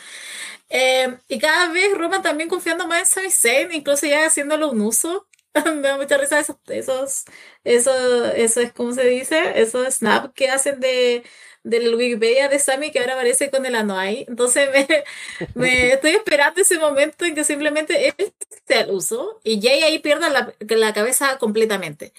Eh, y cada vez Roman también confiando más en Sami Zayn, incluso ya haciéndolo un uso. <laughs> Me da mucha risa esos, esos, eso, eso es como se dice, esos snaps que hacen de, del Wikipedia de Sammy que ahora aparece con el Anoai. Entonces me, <laughs> me estoy esperando ese momento en que simplemente él el uso y Jay ahí pierda la, la cabeza completamente.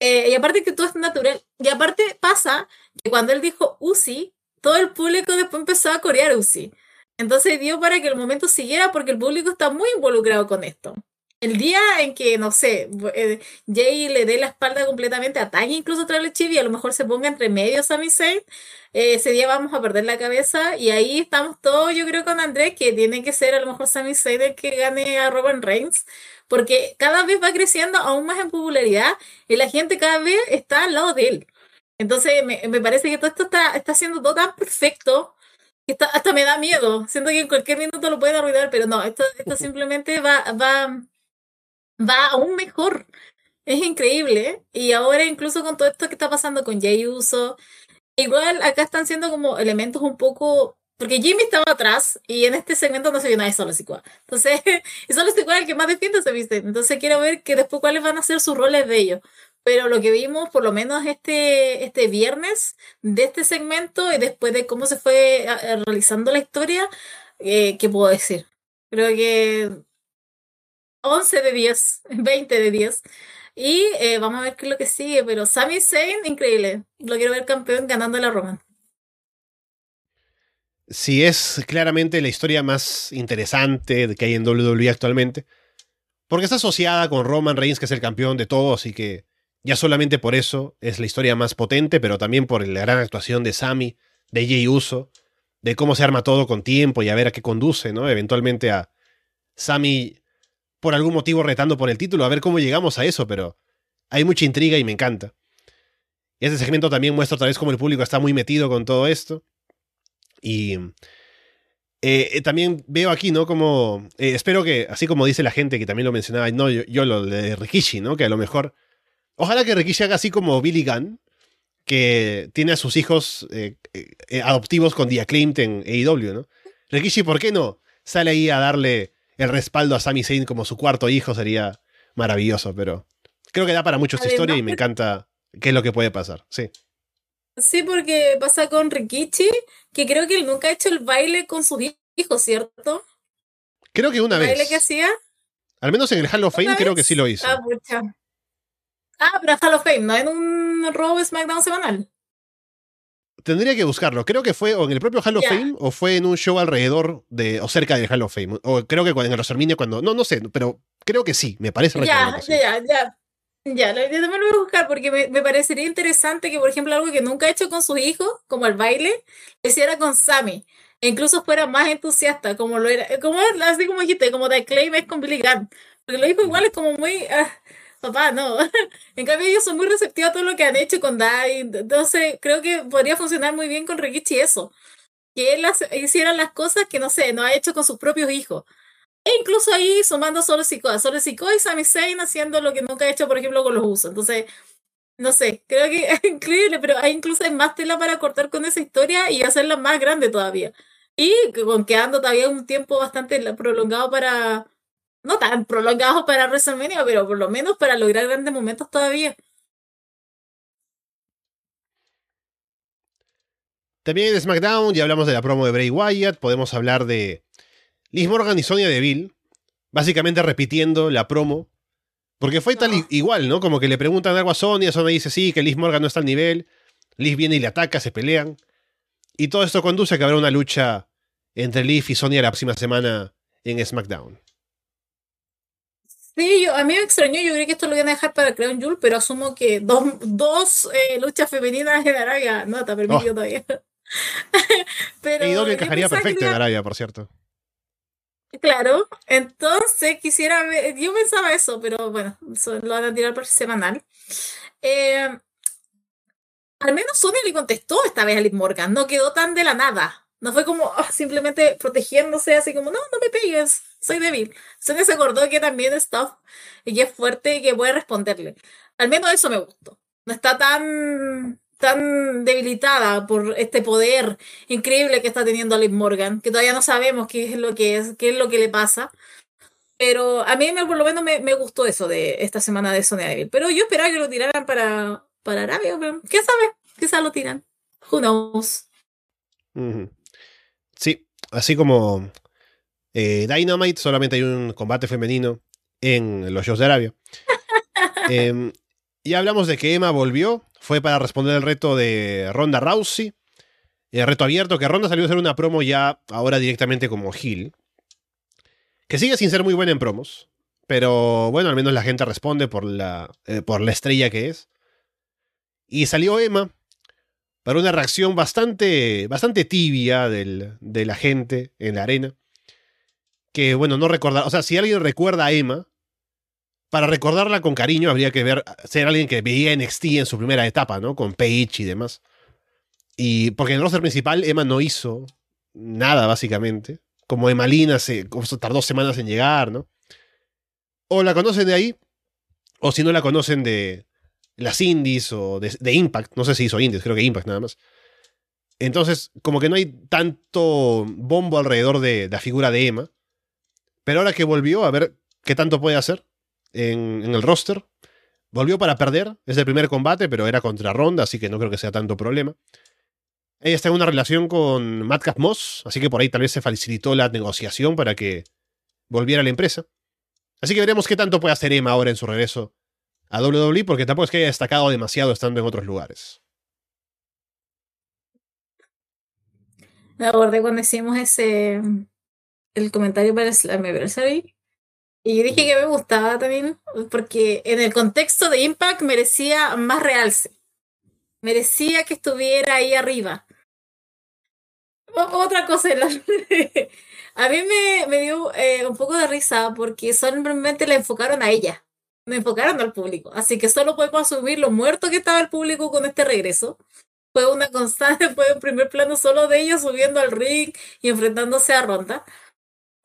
Eh, y aparte que todo es natural. Y aparte pasa que cuando él dijo Uzi, todo el público después empezó a corear Uzi. Entonces dio para que el momento siguiera porque el público está muy involucrado con esto. El día en que, no sé, eh, Jay le dé la espalda completamente, ataque incluso a Chief y a lo mejor se ponga entre medio Sami Zayn, eh, ese día vamos a perder la cabeza y ahí estamos todos, yo creo, con Andrés, que tiene que ser a lo mejor Sami Zayn el que gane a Roman Reigns, porque cada vez va creciendo aún más en popularidad y la gente cada vez está al lado de él. Entonces me, me parece que todo esto está, está haciendo todo tan perfecto hasta me da miedo. Siento que en cualquier minuto lo pueden arruinar, pero no, esto, esto simplemente va, va, va aún mejor. Es increíble. Y ahora incluso con todo esto que está pasando con Jay Uso, igual acá están siendo como elementos un poco... Porque Jimmy estaba atrás y en este segmento no se vio nada de Solo Sikoa. Entonces, <laughs> y Solo Sikoa es el que más defiende se viste. Entonces quiero ver que después cuáles van a ser sus roles de ellos pero lo que vimos por lo menos este, este viernes de este segmento y después de cómo se fue realizando la historia, eh, ¿qué puedo decir? Creo que 11 de 10, 20 <laughs> de 10. Y eh, vamos a ver qué es lo que sigue, pero Sami Zayn, increíble. Lo quiero ver campeón ganando la Roma. Sí, es claramente la historia más interesante que hay en WWE actualmente. Porque está asociada con Roman Reigns, que es el campeón de todos y que ya solamente por eso es la historia más potente, pero también por la gran actuación de Sammy, de Jay Uso, de cómo se arma todo con tiempo y a ver a qué conduce, ¿no? Eventualmente a Sammy, por algún motivo, retando por el título, a ver cómo llegamos a eso, pero hay mucha intriga y me encanta. Y este segmento también muestra otra vez cómo el público está muy metido con todo esto. Y eh, eh, también veo aquí, ¿no? Como. Eh, espero que, así como dice la gente que también lo mencionaba, no, yo, lo de Rikishi, ¿no? Que a lo mejor Ojalá que Rikishi haga así como Billy Gunn, que tiene a sus hijos adoptivos con The Acclaimed en AEW, ¿no? Rikishi, ¿por qué no? Sale ahí a darle el respaldo a Sami Zayn como su cuarto hijo, sería maravilloso, pero creo que da para mucho esta historia y me encanta qué es lo que puede pasar, sí. Sí, porque pasa con Rikichi, que creo que él nunca ha hecho el baile con sus hijos, ¿cierto? Creo que una vez. ¿El baile que hacía? Al menos en el Hall of Fame creo que sí lo hizo. Ah, pucha. Ah, pero Hall of Fame, no en un Raw SmackDown semanal. Tendría que buscarlo. Creo que fue o en el propio Hall of Fame o fue en un show alrededor de o cerca del Hall of Fame. O creo que en el WrestleMania cuando. No, no sé, pero creo que sí, me parece Ya, ya, ya. Ya, yo también lo voy a buscar porque me, me, parecería interesante que, por ejemplo, algo que nunca ha hecho con sus hijos, como el baile, lo hiciera con Sammy. E incluso fuera más entusiasta, como lo era, como así como dijiste, como de Claim es con Billy Gunn. Porque lo dijo igual es como muy. Ah, papá, no. <laughs> en cambio, ellos son muy receptivos a todo lo que han hecho con Dai. Entonces, creo que podría funcionar muy bien con Rikichi eso. Que él hiciera las cosas que, no sé, no ha hecho con sus propios hijos. E incluso ahí sumando solo Sikoa. Solo Sikoa y Sami Zayn haciendo lo que nunca ha hecho, por ejemplo, con los usos. Entonces, No sé, creo que <laughs> es increíble, pero hay incluso más tela para cortar con esa historia y hacerla más grande todavía. Y con quedando todavía un tiempo bastante prolongado para. No tan prolongado para WrestleMania, pero por lo menos para lograr grandes momentos todavía. También en SmackDown ya hablamos de la promo de Bray Wyatt, podemos hablar de Liz Morgan y Sonia Deville, básicamente repitiendo la promo, porque fue tal igual, ¿no? Como que le preguntan algo a Sonia, Sonia dice sí, que Liz Morgan no está al nivel, Liz viene y le ataca, se pelean, y todo esto conduce a que habrá una lucha entre Liv y Sonia la próxima semana en SmackDown. Sí, yo, a mí me extrañó, yo creí que esto lo iban a dejar para Crown Jewel, pero asumo que dos, dos eh, luchas femeninas en Arabia no está permitido oh. todavía. <laughs> pero, y doble encajaría perfecto en Arabia, por cierto. Claro, entonces quisiera ver, yo pensaba eso, pero bueno, lo van a tirar por semanal. Eh, al menos Sonia le contestó esta vez a Liv Morgan, no quedó tan de la nada. No fue como ah, simplemente protegiéndose, así como, no, no me pegues, soy débil. Sonia se acordó que también es tough y que es fuerte y que puede responderle. Al menos eso me gustó. No está tan, tan debilitada por este poder increíble que está teniendo Liv Morgan, que todavía no sabemos qué es lo que es, qué es lo que le pasa. Pero a mí por lo menos me, me gustó eso de esta semana de Sonia Deville. Pero yo esperaba que lo tiraran para, para Arabia, pero ¿quién sabe? Quizás lo tiran. Who knows? Sí, así como eh, Dynamite, solamente hay un combate femenino en los shows de Arabia. <laughs> eh, y hablamos de que Emma volvió, fue para responder el reto de Ronda Rousey, el reto abierto, que Ronda salió a hacer una promo ya ahora directamente como Hill, que sigue sin ser muy buena en promos, pero bueno, al menos la gente responde por la, eh, por la estrella que es. Y salió Emma para una reacción bastante, bastante tibia del, de la gente en la arena. Que bueno, no recordar, o sea, si alguien recuerda a Emma, para recordarla con cariño habría que ver, ser alguien que veía NXT en su primera etapa, ¿no? Con Paige y demás. Y porque en el roster principal Emma no hizo nada, básicamente. Como Emma Lina se tardó semanas en llegar, ¿no? O la conocen de ahí, o si no la conocen de, las indies o de, Impact. No sé si hizo indies, creo que Impact nada más. Entonces, como que no hay tanto bombo alrededor de, la figura de Emma. Pero ahora que volvió, a ver qué tanto puede hacer en, el roster. Volvió para perder, es el primer combate, pero era contra Ronda, así que no creo que sea tanto problema. Ella está en una relación con Madcap Moss, así que por ahí tal vez se facilitó la negociación para que volviera a la empresa. Así que veremos qué tanto puede hacer Emma ahora en su regreso a WWE porque tampoco es que haya destacado demasiado estando en otros lugares. Me acordé cuando hicimos ese el comentario para Slammiversary y dije que me gustaba también porque en el contexto de Impact merecía más realce. Merecía que estuviera ahí arriba. otra cosa, <laughs> a mí me, me dio eh, un poco de risa porque solamente la enfocaron a ella me enfocaron al público. Así que solo podemos asumir lo muerto que estaba el público con este regreso. Fue una constante, <laughs> fue un primer plano solo de ellos subiendo al ring y enfrentándose a Ronda.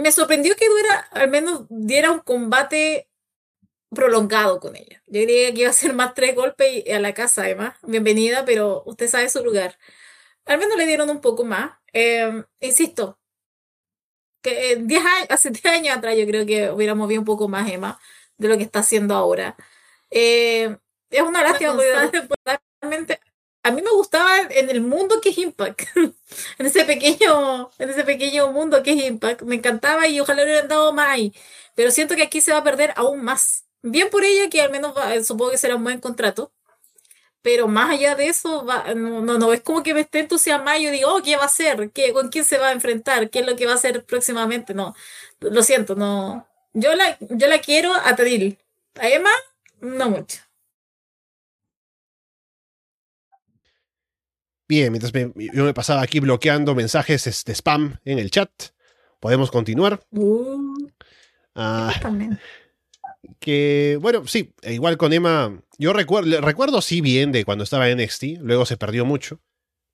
Me sorprendió que dura, al menos diera un combate prolongado con ella. Yo diría que iba a ser más tres golpes a la casa, además. Bienvenida, pero usted sabe su lugar. Al menos le dieron un poco más. Em, insisto, que diez años, hace 10 años atrás yo creo que hubiéramos visto un poco más Emma de lo que está haciendo ahora. Eh, es una lástima realmente a mí me gustaba en el mundo que es Impact, <laughs> en ese pequeño, en ese pequeño mundo que es Impact, me encantaba y ojalá hubieran dado más ahí, pero siento que aquí se va a perder aún más. Bien por ella que al menos supongo que será un buen contrato, pero más allá de eso, no, no, no, es como que me esté entusiasmada y digo, oh, ¿qué va a hacer? ¿Qué, ¿Con quién se va a enfrentar? ¿Qué es lo que va a hacer próximamente? No, lo siento, no, yo la, yo la quiero a Tadil. A Emma, no mucho. Bien, mientras yo me pasaba aquí bloqueando mensajes de este, spam en el chat, podemos continuar. Uh, ah, que, bueno, sí, e igual con Emma, yo recuerdo, recuerdo sí bien de cuando estaba en NXT, luego se perdió mucho,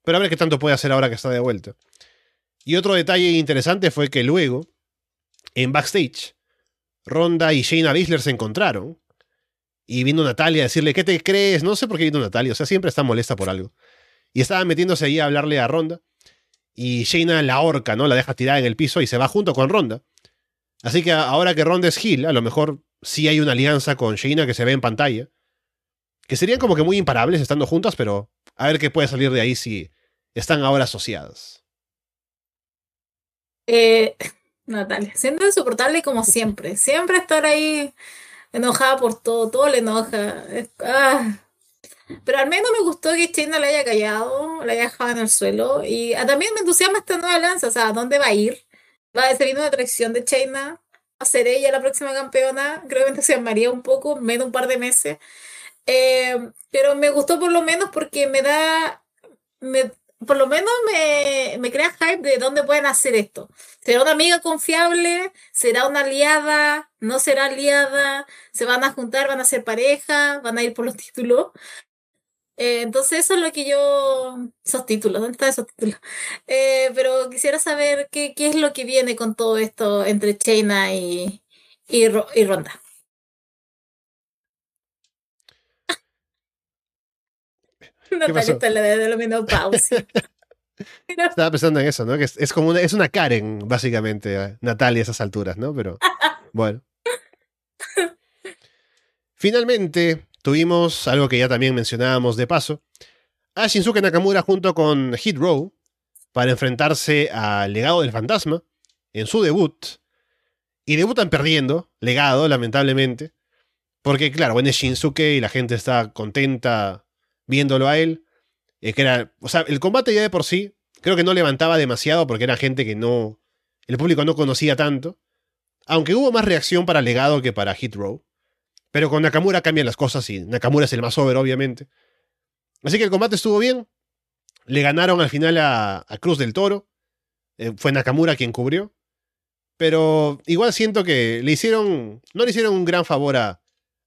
pero a ver qué tanto puede hacer ahora que está de vuelta. Y otro detalle interesante fue que luego, en backstage, Ronda y Shayna Baszler se encontraron Y vino Natalia a decirle, ¿qué te crees? No sé por qué vino Natalia, o sea, siempre está molesta por algo. Y estaba metiéndose ahí a hablarle a Ronda. Y Shayna la horca, ¿no? La deja tirada en el piso y se va junto con Ronda. Así que ahora que Ronda es Hill, a lo mejor sí hay una alianza con Shayna que se ve en pantalla. Que serían como que muy imparables estando juntas, pero a ver qué puede salir de ahí si están ahora asociadas. Eh, Natalia, siendo insoportable como siempre. Siempre estar ahí enojada por todo, todo le enoja. Ah. Pero al menos me gustó que China le haya callado, le haya dejado en el suelo. Y ah, también me entusiasma esta nueva lanza, o sea, ¿a dónde va a ir? Va a ser una atracción de China, a ser ella la próxima campeona. Creo que me entusiasmaría un poco, menos un par de meses. Eh, pero me gustó por lo menos porque me da, me, por lo menos me, me crea hype de dónde pueden hacer esto. ¿Será una amiga confiable? ¿Será una aliada? ¿No será aliada? ¿Se van a juntar? ¿Van a ser pareja? ¿Van a ir por los <laughs> títulos? Eh, entonces eso es lo que yo... Esos títulos, ¿dónde están esos títulos? Eh, pero quisiera saber qué, qué, es lo que viene con todo esto entre Chaina y, y, y Ronda. <laughs> Natalia le de la menopausia. <laughs> Estaba pensando en eso, ¿no? Que es, como una, es una Karen, básicamente, eh, Natalia a esas alturas, ¿no? Pero <laughs> bueno. Finalmente, tuvimos algo que ya también mencionábamos de paso. A Shinsuke Nakamura junto con Hit Row para enfrentarse al legado del fantasma en su debut. Y debutan perdiendo, legado, lamentablemente. Porque, claro, bueno, es Shinsuke y la gente está contenta viéndolo a él. Eh, que era, o sea, el combate ya de por sí, creo que no levantaba demasiado porque era gente que no, el público no conocía tanto. Aunque hubo más reacción para Legado que para Hit Row. Pero con Nakamura cambian las cosas y Nakamura es el más over, obviamente. Así que el combate estuvo bien. Le ganaron al final a, Cruz del Toro. Eh, fue Nakamura quien cubrió. Pero igual siento que le hicieron. No le hicieron un gran favor a,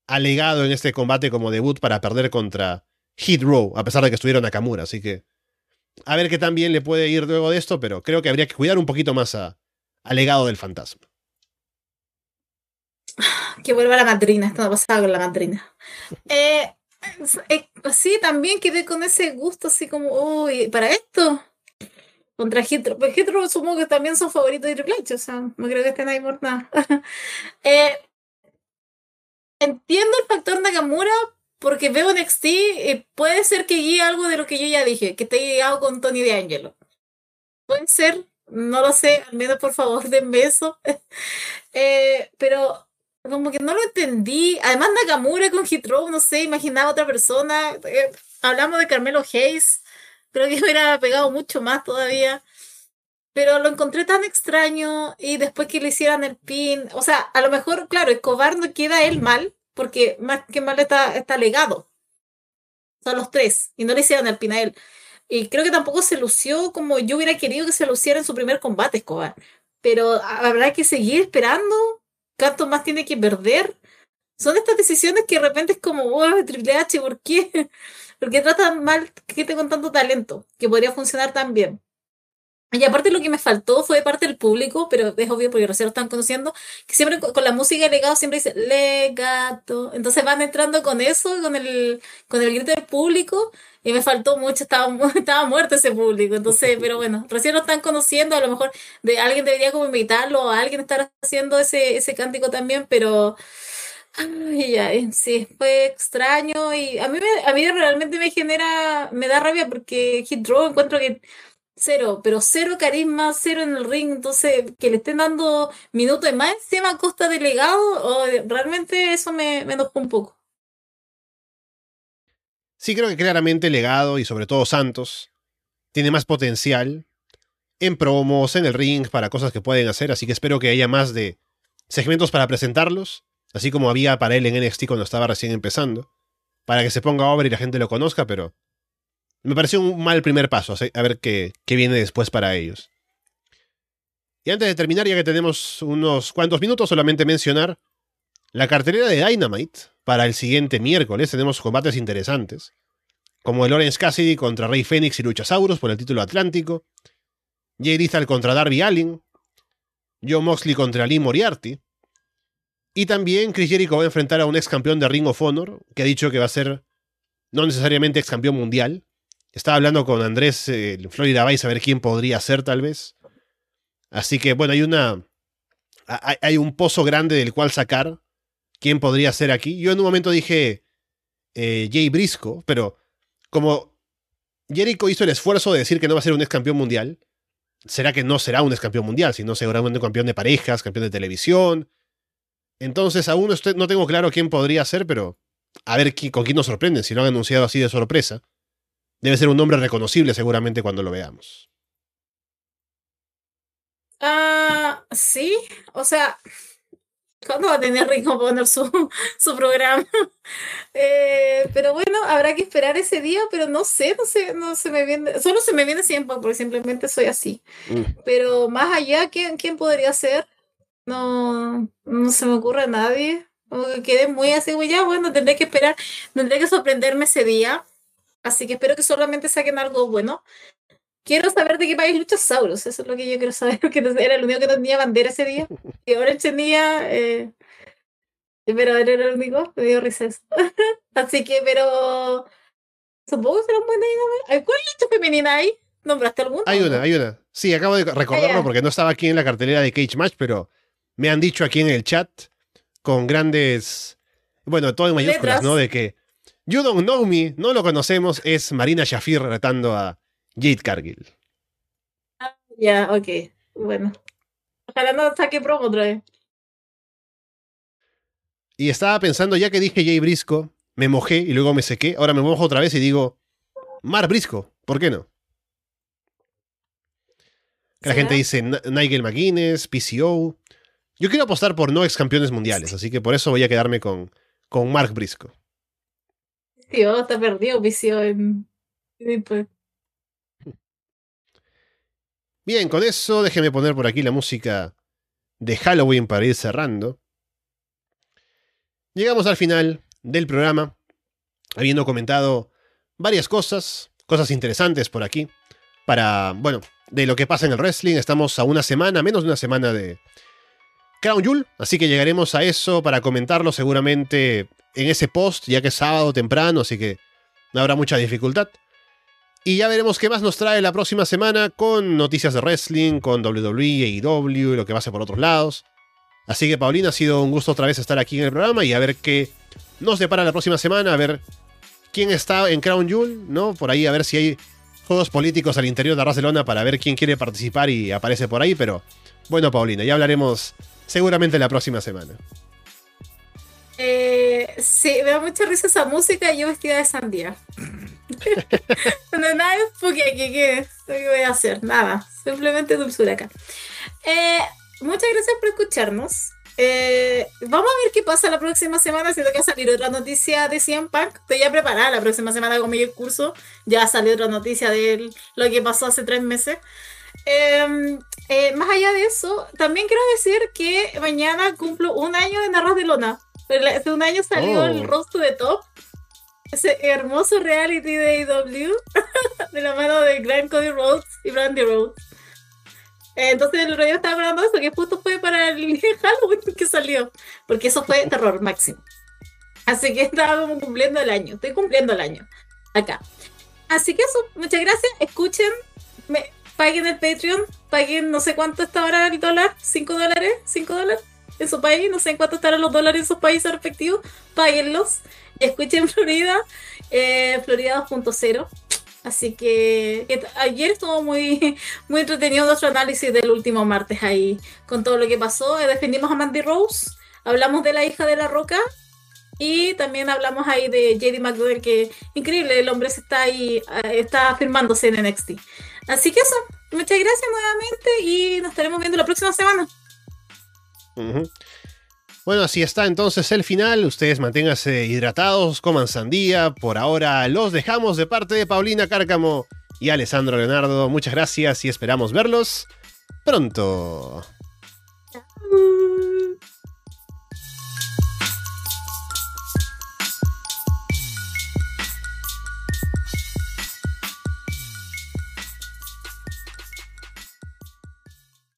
a Legado en este combate como debut para perder contra Hit Row, a pesar de que estuvieron Nakamura, así que a ver qué tan bien le puede ir luego de esto, pero creo que habría que cuidar un poquito más a, al legado del fantasma. Que vuelva la madrina, esto no pasaba con la madrina. Eh, eh, sí, también quedé con ese gusto así como, uy, ¿para esto? Contra Hitro. Pues Hitro supongo que también son favoritos de Triple H, o sea, no creo que estén ahí por nada. <laughs> eh, entiendo el factor Nakamura, porque veo NXT, eh, puede ser que guíe algo de lo que yo ya dije, que esté guiado con Tony de Angelo. Puede ser, no lo sé, al menos por favor <laughs> denme eso. <laughs> eh, pero como que no lo entendí. Además Nakamura con Hit no sé, imaginaba otra persona. Eh, hablamos de Carmelo Hayes, creo que <laughs> hubiera pegado mucho más todavía. Pero lo encontré tan extraño y después que le hicieran el pin, o sea, a lo mejor, claro, Escobar no queda él mal, porque más que mal está, está legado. Son los tres, y no le hicieron el pin a él. Y creo que tampoco se lució como yo hubiera querido que se luciera en su primer combate, Escobar. Pero habrá que seguir esperando. ¿Cuánto más tiene que perder? Son estas decisiones que de repente es como, oh, Triple H, ¿por qué? <laughs> Porque tratan mal gente con tanto talento, que podría funcionar tan bien. Y aparte lo que me faltó fue de parte del público, pero es obvio porque recién lo están conociendo, que siempre con la música de legado siempre dice legato. Entonces van entrando con eso, con el, con el grito del público, y me faltó mucho, estaba, <laughs> estaba muerto ese público. Entonces, pero bueno, recién lo están conociendo, a lo mejor de, alguien debería como invitarlo, o alguien estar haciendo ese, ese cántico también, pero Ay, ay, sí, fue extraño y a mí, me, a mí realmente me genera, me da rabia porque Hit Draw encuentro que cero, pero cero carisma, cero en el ring, entonces que le estén dando minutos más encima a costa de legado, o realmente eso me, me enojó un poco. Sí, creo que claramente legado y sobre todo Santos tiene más potencial en promos, en el ring, para cosas que pueden hacer, así que espero que haya más de segmentos para presentarlos, así como había para él en NXT cuando estaba recién empezando, para que se ponga obra y la gente lo conozca, pero me pareció un mal primer paso, a ver qué, viene después para ellos. Y antes de terminar, ya que tenemos unos cuantos minutos, solamente mencionar la cartelera de Dynamite para el siguiente miércoles. Tenemos combates interesantes, como el Orange Cassidy contra Rey Fénix y Luchasaurus por el título atlántico, Jay Lethal contra Darby Allin, Joe Moxley contra Lee Moriarty, Y también Chris Jericho va a enfrentar a un ex campeón de Ring of Honor, que ha dicho que va a ser no necesariamente ex campeón mundial. Estaba hablando con Andrés eh, Florida Vice a ver quién podría ser, tal vez. Así que, bueno, hay una. Hay un pozo grande del cual sacar. ¿Quién podría ser aquí? Yo en un momento dije eh, Jay Brisco, pero como Jericho hizo el esfuerzo de decir que no va a ser un ex campeón mundial, será que no será un ex campeón mundial, sino seguramente un campeón de parejas, campeón de televisión. Entonces, aún no, tengo claro quién podría ser, pero a ver con quién nos sorprenden, si lo han anunciado así de sorpresa. Debe ser un nombre reconocible seguramente cuando lo veamos. Ah, sí, o sea, ¿cuándo va a tener Ringo poner su, <laughs> su programa? <laughs> Eh, pero bueno, habrá que esperar ese día, pero no sé, no sé, no se me viene, solo se me viene siempre porque simplemente soy así. Mm. Pero más allá, ¿quién, quién podría ser? No, no se me ocurre a nadie. Como que quedé muy así, ya, bueno, tendré que esperar, tendré que sorprenderme ese día. Así que espero que solamente saquen algo bueno. Quiero saber de qué país lucha Sauros, eso es lo que yo quiero saber, <laughs> porque era el único que no tenía bandera ese día. <laughs> Y ahora tenía, eh, pero era el único, me dio risa <laughs> Así que, pero supongo que será un buen ¿Cuál lucha femenina hay? ¿Nombraste alguna? Hay una, hay una. Sí, acabo de recordarlo ah, porque no estaba aquí en la cartelera de Cage Match, pero me han dicho aquí en el chat con grandes, bueno, todo en mayúsculas, ¿no? De que You Don't Know Me, no lo conocemos, es Marina Shafir retando a Jade Cargill. Ah, ya, ok. Bueno. Ojalá no saque promo otra vez. Y estaba pensando, ya que dije Jay Brisco, me mojé y luego me sequé, ahora me mojo otra vez y digo, Mar Brisco, ¿por qué no? la gente dice Nigel McGuinness, PCO. Yo quiero apostar por no ex campeones mundiales, así que por eso voy a quedarme con, con Mark Brisco. Tío, está perdido PCO en. Bien, con eso déjeme poner por aquí la música de Halloween para ir cerrando. Llegamos al final del programa, habiendo comentado varias cosas, cosas interesantes por aquí, para, bueno, de lo que pasa en el wrestling. Estamos a una semana, menos de una semana de Crown Jewel, así que llegaremos a eso para comentarlo seguramente en ese post, ya que es sábado temprano, así que no habrá mucha dificultad. Y ya veremos qué más nos trae la próxima semana con noticias de wrestling, con WWE, AEW y lo que pase por otros lados. Así que Paulina, ha sido un gusto otra vez estar aquí en el programa y a ver qué nos depara la próxima semana, a ver quién está en Crown Jewel, ¿no? Por ahí a ver si hay juegos políticos al interior de Barcelona para ver quién quiere participar y aparece por ahí, pero bueno, Paulina, ya hablaremos seguramente la próxima semana. Eh, sí, me da mucha risa esa música y yo vestida de sandía. <laughs> no, nada porque ¿qué, ¿qué voy a hacer? Nada, simplemente dulzura acá. Eh, muchas gracias por escucharnos. Eh, vamos a ver qué pasa la próxima semana. Siento que va a salir otra noticia de CM Punk. Estoy ya preparada la próxima semana con mi curso. Ya salió otra noticia de lo que pasó hace tres meses. Em, eh, más allá de eso, también quiero decir que mañana cumplo un año de Narras de Lona. <laughs> Hace un año salió el oh. rostro de Top. Ese hermoso reality de AEW <laughs> de la mano de Glenn Cody Rhodes y Brandy Rhodes. Entonces el rollo estaba hablando de eso, que justo fue para el <laughs> Halloween que salió, porque eso fue terror máximo. Así que estaba como cumpliendo el año, estoy cumpliendo el año acá. Así que eso, muchas gracias, escuchen, me, paguen el Patreon, paguen no sé cuánto está ahora el dólar, 5 dólares, 5 dólares en su país, no sé en cuánto estarán los dólares en sus países respectivos, páguenlos, escuchen Florida, eh, Florida 2.0 Así que, ayer estuvo muy, <laughs> muy entretenido nuestro análisis del último martes ahí, con todo lo que pasó. Eh, defendimos a Mandy Rose, hablamos de la hija de la roca y también hablamos ahí de JD McDowell, que increíble, el hombre se está ahí, eh, está firmándose en NXT. Así que eso, muchas gracias nuevamente y nos estaremos viendo la próxima semana. Bueno, así está entonces el final. Ustedes manténganse hidratados, coman sandía. Por ahora los dejamos de parte de Paulina Cárcamo y Alessandro Leonardo. Muchas gracias y esperamos verlos pronto.